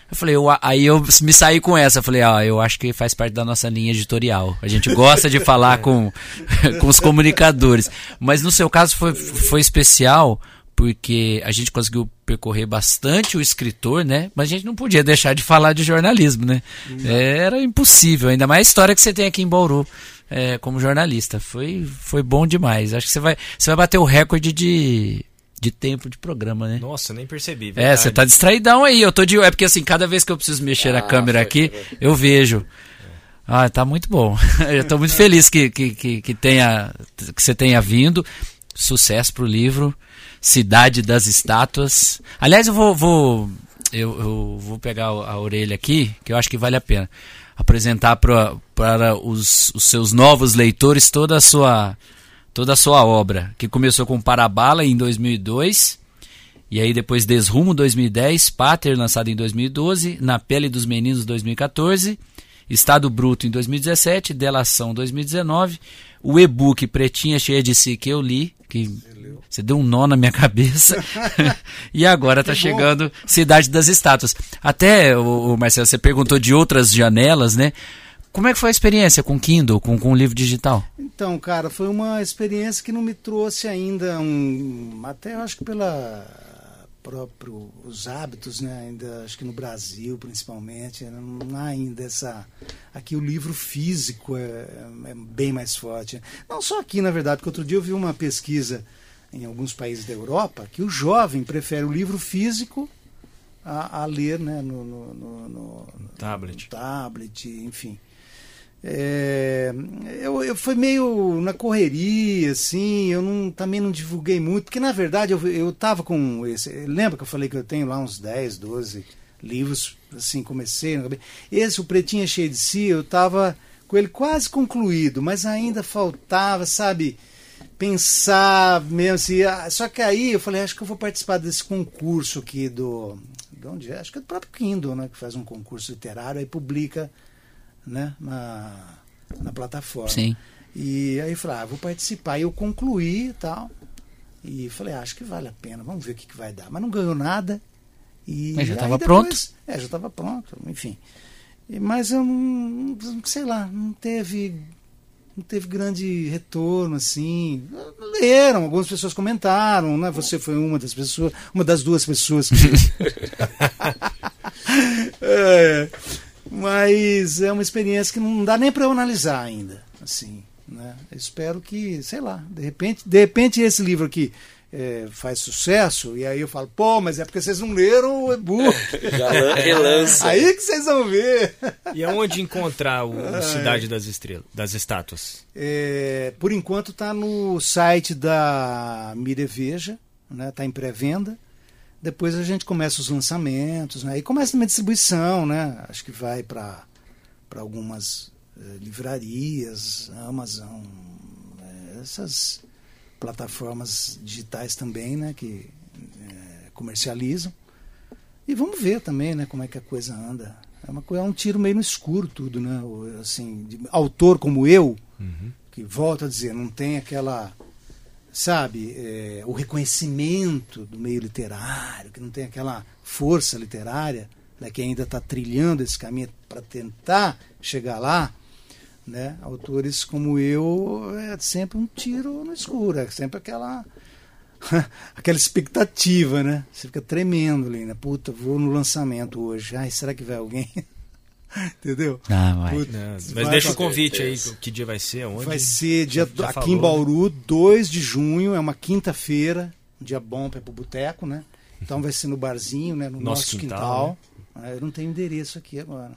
Eu falei, eu, aí eu me saí com essa, eu falei, ah, eu acho que faz parte da nossa linha editorial. A gente gosta de falar com, com os comunicadores. Mas no seu caso foi, foi especial, porque a gente conseguiu percorrer bastante o escritor, né? Mas a gente não podia deixar de falar de jornalismo, né? Era impossível, ainda mais a história que você tem aqui em Bauru. é, como jornalista, foi, foi bom demais. Acho que você vai, você vai bater o recorde de, de tempo de programa, né? Nossa, nem percebi. É, verdade. você tá distraidão aí. Eu tô de. É porque assim, cada vez que eu preciso mexer na Ah, câmera foi, aqui, foi. eu vejo. Ah, tá muito bom. eu tô muito feliz que, que, que, que tenha, que você tenha vindo. Sucesso pro livro. Cidade das Estátuas. Aliás, eu vou, vou eu, eu vou pegar a orelha aqui, que eu acho que vale a pena. Apresentar para os, os seus novos leitores toda a sua toda a sua obra, que começou com Parabala em 2002, e aí depois Desrumo 2010, Pater lançado em 2012, Na Pele dos Meninos 2014, Estado Bruto em 2017, Delação 2019, o e-book Pretinha Cheia de Si que eu li, que você deu um nó na minha cabeça. e agora está chegando Cidade das Estátuas. Até, o, Marcelo, você perguntou de outras janelas, né? Como é que foi a experiência com Kindle, com, com o livro digital? Então, cara, foi uma experiência que não me trouxe ainda um. Até eu acho que pela próprio os hábitos, né? Ainda acho que no Brasil principalmente não há ainda essa aqui o livro físico é, é, bem mais forte. Não só aqui, na verdade, porque outro dia eu vi uma pesquisa em alguns países da Europa que o jovem prefere o livro físico a, a ler, né? No, no, no, no tablet, no tablet, enfim. É, eu, eu foi meio na correria, assim, eu não, também não divulguei muito, porque na verdade eu, eu tava com esse. Lembra que eu falei que eu tenho lá uns 10, 12 livros, assim, comecei. Esse, o Pretinho é Cheio de Si, eu tava com ele quase concluído, mas ainda faltava, sabe, pensar mesmo assim. Ah, só que aí eu falei, acho que eu vou participar desse concurso aqui do. De onde é? Acho que é do próprio Kindle, né? Que faz um concurso literário, aí publica né, na, na plataforma. Sim. E aí eu falei, ah, vou participar. E eu concluí e tal. E falei, ah, acho que vale a pena, vamos ver o que, que vai dar. Mas não ganhou nada. E Mas já estava pronto? É, já estava pronto, enfim. E, mas eu não, sei lá, não teve não teve grande retorno assim. Leram, algumas pessoas comentaram, né? Você foi uma das pessoas, uma das duas pessoas que é, mas é uma experiência que não dá nem para eu analisar ainda, assim, né? Eu espero que, sei lá, de repente, de repente esse livro aqui é, faz sucesso, e aí eu falo, pô, mas é porque vocês não leram o e-book. Já relança. aí que vocês vão ver. E aonde encontrar o Cidade das Estrelas, das Estátuas? É, por enquanto está no site da Mireveja, né? Tá em pré-venda. Depois a gente começa os lançamentos, né? E começa uma distribuição, né? Acho que vai para algumas eh, livrarias, Amazon, eh, essas plataformas digitais também, né? Que eh, comercializam. E vamos ver também, né? Como é que a coisa anda. É, uma, é um tiro meio no escuro tudo, né? Assim, de, autor como eu, uhum. que volta a dizer, não tem aquela sabe, é, o reconhecimento do meio literário, que não tem aquela força literária, né, que ainda está trilhando esse caminho para tentar chegar lá, né, autores como eu é sempre um tiro no escuro, é sempre aquela aquela expectativa, né? Você fica tremendo ali, né? Puta, vou no lançamento hoje. Ai, será que vai alguém? Entendeu? Ah, vai. Putz, Não, mas deixa o convite aí, que dia vai ser, onde? Vai ser dia aqui falou, em Bauru, né? 2 de junho, é uma quinta-feira, um dia bom para ir pro boteco, né? Então vai ser no barzinho, né? No nosso, nosso quintal. quintal. Né? Eu não tenho endereço aqui agora.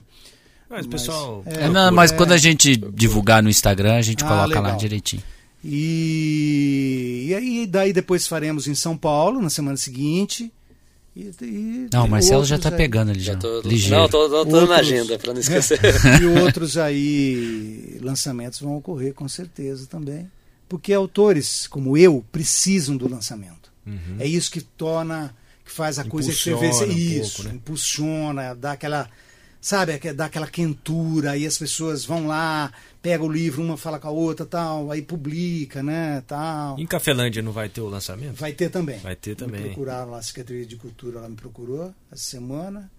Mas, pessoal. É, não, mas é... quando a gente divulgar no Instagram, a gente ah, coloca legal. lá direitinho. E, e aí, daí depois faremos em São Paulo, na semana seguinte. E, e não, o Marcelo já está pegando ali já. já tô, ligeiro. Não, tô, tô, tô outros, na agenda para não esquecer. e outros aí lançamentos vão ocorrer com certeza também, porque autores como eu precisam do lançamento. Uhum. É isso que torna, que faz a coisa efervescer, um isso, pouco, né? impulsiona, dá aquela sabe, dá aquela quentura, aí as pessoas vão lá, pega o livro, uma fala com a outra, tal, aí publica, né, tal. Em Cafelândia não vai ter o lançamento? Vai ter também. Vai ter também. Me procuraram lá, a Secretaria de Cultura lá me procurou essa semana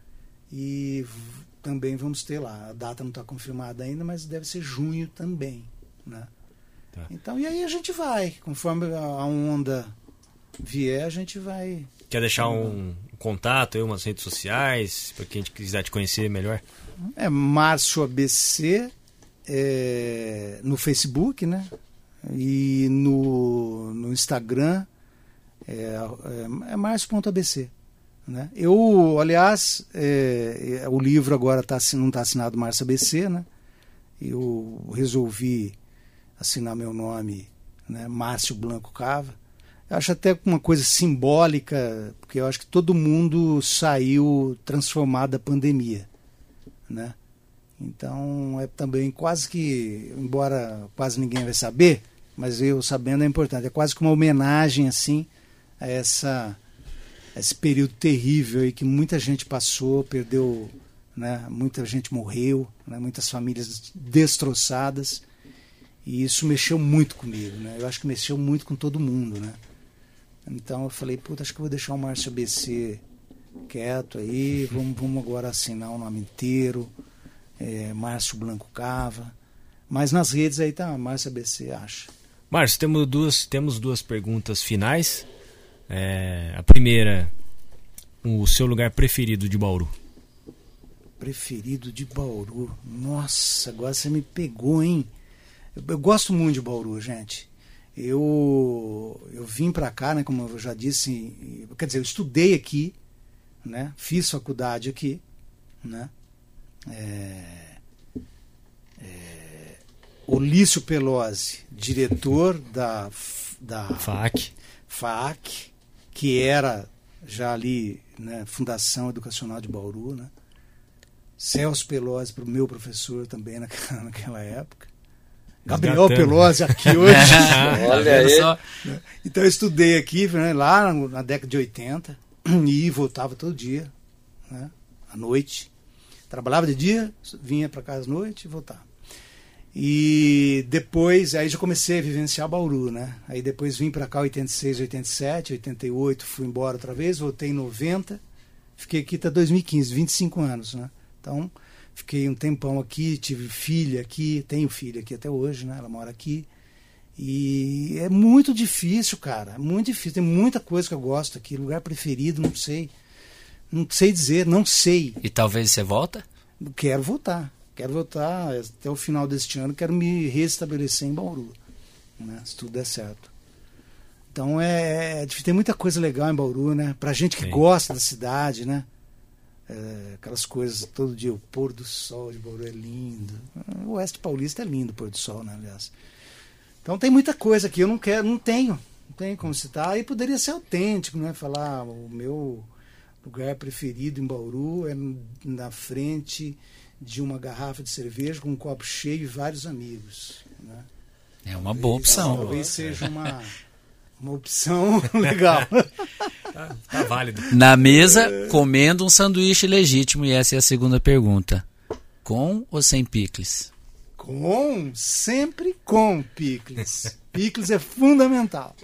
e também vamos ter lá. A data não está confirmada ainda, mas deve ser junho também, né. Tá. Então, e aí a gente vai, conforme a onda vier, a gente vai. Quer deixar um, contato, aí, umas redes sociais, para quem quiser te conhecer melhor? É Márcio ABC é, no Facebook, né? E no, no Instagram é, é, é Márcio.abc. Né? Eu, aliás, é, é, o livro agora tá, não está assinado Márcio ABC, né? Eu resolvi assinar meu nome, né? Márcio Blanco Cava acho até uma coisa simbólica, porque eu acho que todo mundo saiu transformado da pandemia, né? Então é também quase que, embora quase ninguém vai saber, mas eu sabendo é importante. É quase que uma homenagem assim a essa esse período terrível aí que muita gente passou, perdeu, né? Muita gente morreu, né? muitas famílias destroçadas. E isso mexeu muito comigo, né? Eu acho que mexeu muito com todo mundo, né? Então eu falei, puta, acho que vou deixar o Márcio ABC quieto aí, vamos, vamos agora assinar o nome inteiro, é, Márcio Blanco Cava. Mas nas redes aí tá Márcio ABC, acha. Márcio, temos duas, temos duas perguntas finais. É, a primeira, o seu lugar preferido de Bauru? Preferido de Bauru? Nossa, agora você me pegou, hein? Eu, eu gosto muito de Bauru, gente. Eu, eu vim para cá, né, como eu já disse, quer dizer, eu estudei aqui, né, fiz faculdade aqui, né, Olício Pelosi, diretor da, da FAC. FAC, que era já ali, né, Fundação Educacional de Bauru, né, Celso Pelosi, o meu professor também naquela, naquela época. Gabriel Pelosi aqui hoje. Olha aí. Só. Então eu estudei aqui né, lá na década de 80 e voltava todo dia, né, à noite. Trabalhava de dia, vinha para casa à noite e voltava. E depois, aí já comecei a vivenciar Bauru, né? Aí depois vim para cá 86, 87, 88, fui embora outra vez, voltei em 90, fiquei aqui até 2015, 25 anos, né? Então, Fiquei um tempão aqui, tive filha aqui, tenho filha aqui até hoje, né? Ela mora aqui. E é muito difícil, cara. É muito difícil. Tem muita coisa que eu gosto aqui. Lugar preferido, não sei. Não sei dizer, não sei. E talvez você volta? Quero voltar. Quero voltar até o final deste ano. Quero me restabelecer em Bauru. Né? Se tudo der certo. Então é, é, tem muita coisa legal em Bauru, né? Pra gente que Sim. gosta da cidade, né? É, aquelas coisas, todo dia o pôr do sol de Bauru é lindo. O Oeste Paulista é lindo o pôr do sol, né, aliás. Então tem muita coisa que eu não quero, não tenho, não tenho como citar. E poderia ser autêntico, né? Falar o meu lugar preferido em Bauru é na frente de uma garrafa de cerveja com um copo cheio e vários amigos. Né? É uma boa opção. Talvez seja uma uma opção legal. tá, tá, válido. Na mesa, comendo um sanduíche legítimo, e essa é a segunda pergunta. Com ou sem picles? Com, sempre com picles. picles é fundamental.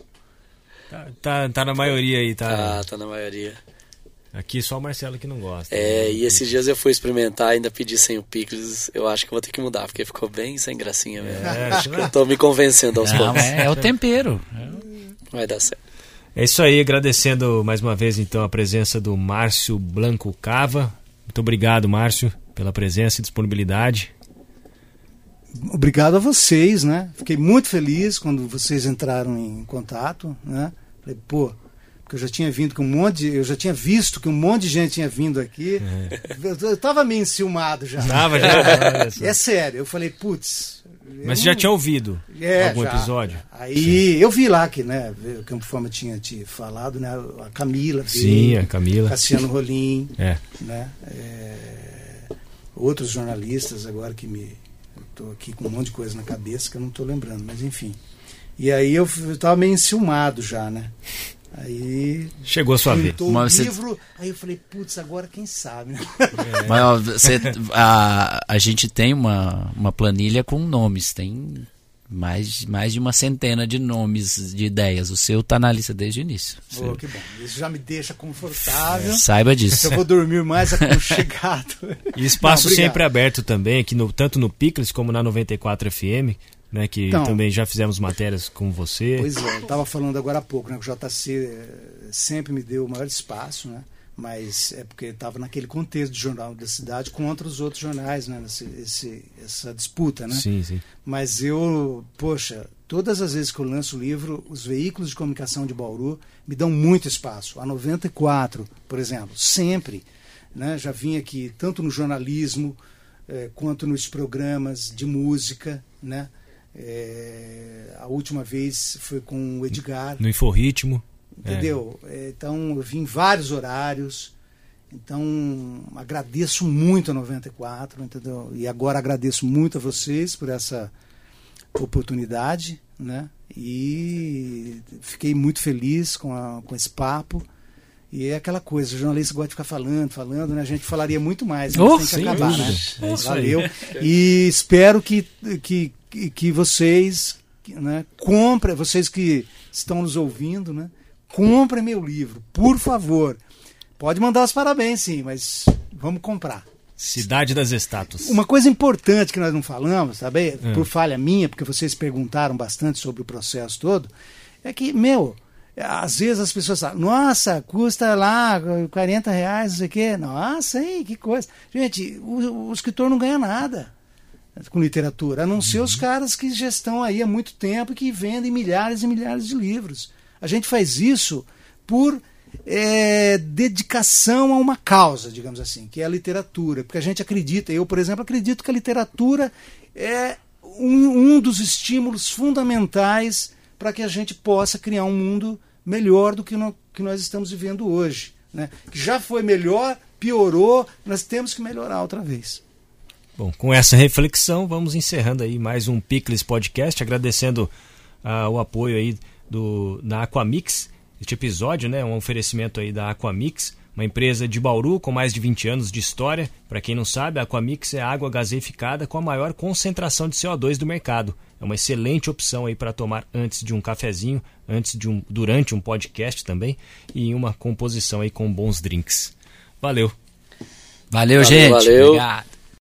Tá, tá, tá na maioria aí, tá? Tá, tá na maioria. Aqui só o Marcelo que não gosta. É, né? e esses dias eu fui experimentar, ainda pedi sem o picles. Eu acho que vou ter que mudar, porque ficou bem sem gracinha mesmo. É, acho que eu tô me convencendo aos poucos. É, é o tempero. É Vai dar certo. É isso aí, agradecendo mais uma vez então a presença do Márcio Blanco Cava. Muito obrigado, Márcio, pela presença e disponibilidade. Obrigado a vocês, né? Fiquei muito feliz quando vocês entraram em contato, né? Falei, pô, porque eu já tinha vindo com um monte de, eu já tinha visto que um monte de gente tinha vindo aqui. É. Eu, eu tava meio enciumado já. Tava já. é sério, eu falei, putz, mas você já tinha ouvido é, algum já. episódio? Aí Sim. eu vi lá que, né, o Campo Forma tinha te falado, né, a Camila. Sim, a Camila. Cassiano Rolim. É. Né, é, outros jornalistas agora que me. Estou aqui com um monte de coisa na cabeça que eu não estou lembrando, mas enfim. E aí eu estava meio enciumado já, né? Aí chegou a sua vez. o você... livro, aí eu falei, putz, agora quem sabe, né? É. Mas ó, você, a, a gente tem uma, uma planilha com nomes, tem mais, mais de uma centena de nomes, de ideias. O seu está na lista desde o início. Oh, que bom. Isso já me deixa confortável. É, saiba disso. Eu vou dormir mais aconchegado. e espaço Não, sempre aberto também, aqui no, tanto no Picles como na 94 FM né, que então, também já fizemos matérias com você. Pois é, eu estava falando agora há pouco, né, que o JC eh, sempre me deu o maior espaço, né, mas é porque estava naquele contexto de jornal da cidade contra os outros jornais, né, esse, esse, essa disputa, né. Sim, sim. Mas eu, poxa, todas as vezes que eu lanço o livro, os veículos de comunicação de Bauru me dão muito espaço. A 94, por exemplo, sempre, né, já vim aqui tanto no jornalismo eh, quanto nos programas de música, né, É, a última vez foi com o Edgar. No Inforritmo. Entendeu? É. Então eu vim em vários horários. Então agradeço muito a 94, entendeu? E agora agradeço muito a vocês por essa oportunidade, né? E fiquei muito feliz com, a, com esse papo. E é aquela coisa, o jornalista gosta de ficar falando, falando, né? A gente falaria muito mais, mas oh, tem que acabar, dúvida. né? É Valeu. E espero que, que, que vocês né, comprem, vocês que estão nos ouvindo, né? Comprem meu livro, por favor. Pode mandar os parabéns, sim, mas vamos comprar. Cidade das Estátuas. Uma coisa importante que nós não falamos, sabe? Por falha minha, porque vocês perguntaram bastante sobre o processo todo, é que, meu, às vezes as pessoas falam, nossa, custa lá 40 reais, não sei o quê. Nossa, hein, que coisa. Gente, o, o escritor não ganha nada com literatura, a não ser os caras que já estão aí há muito tempo e que vendem milhares e milhares de livros. A gente faz isso por é, dedicação a uma causa, digamos assim, que é a literatura. Porque a gente acredita, eu, por exemplo, acredito que a literatura é um, um dos estímulos fundamentais para que a gente possa criar um mundo melhor do que, no, que nós estamos vivendo hoje. Né? Que já foi melhor, piorou, nós temos que melhorar outra vez. Bom, com essa reflexão, vamos encerrando aí mais um Picles Podcast, agradecendo uh, o apoio aí do, da Aquamix. Este episódio né, é um oferecimento aí da Aquamix, uma empresa de Bauru com mais de 20 anos de história. Para quem não sabe, a Aquamix é água gaseificada com a maior concentração de CO2 do mercado. É uma excelente opção aí para tomar antes de um cafezinho, antes de um, durante um podcast também e uma composição aí com bons drinks. Valeu. Valeu, valeu gente. Valeu. Obrigado.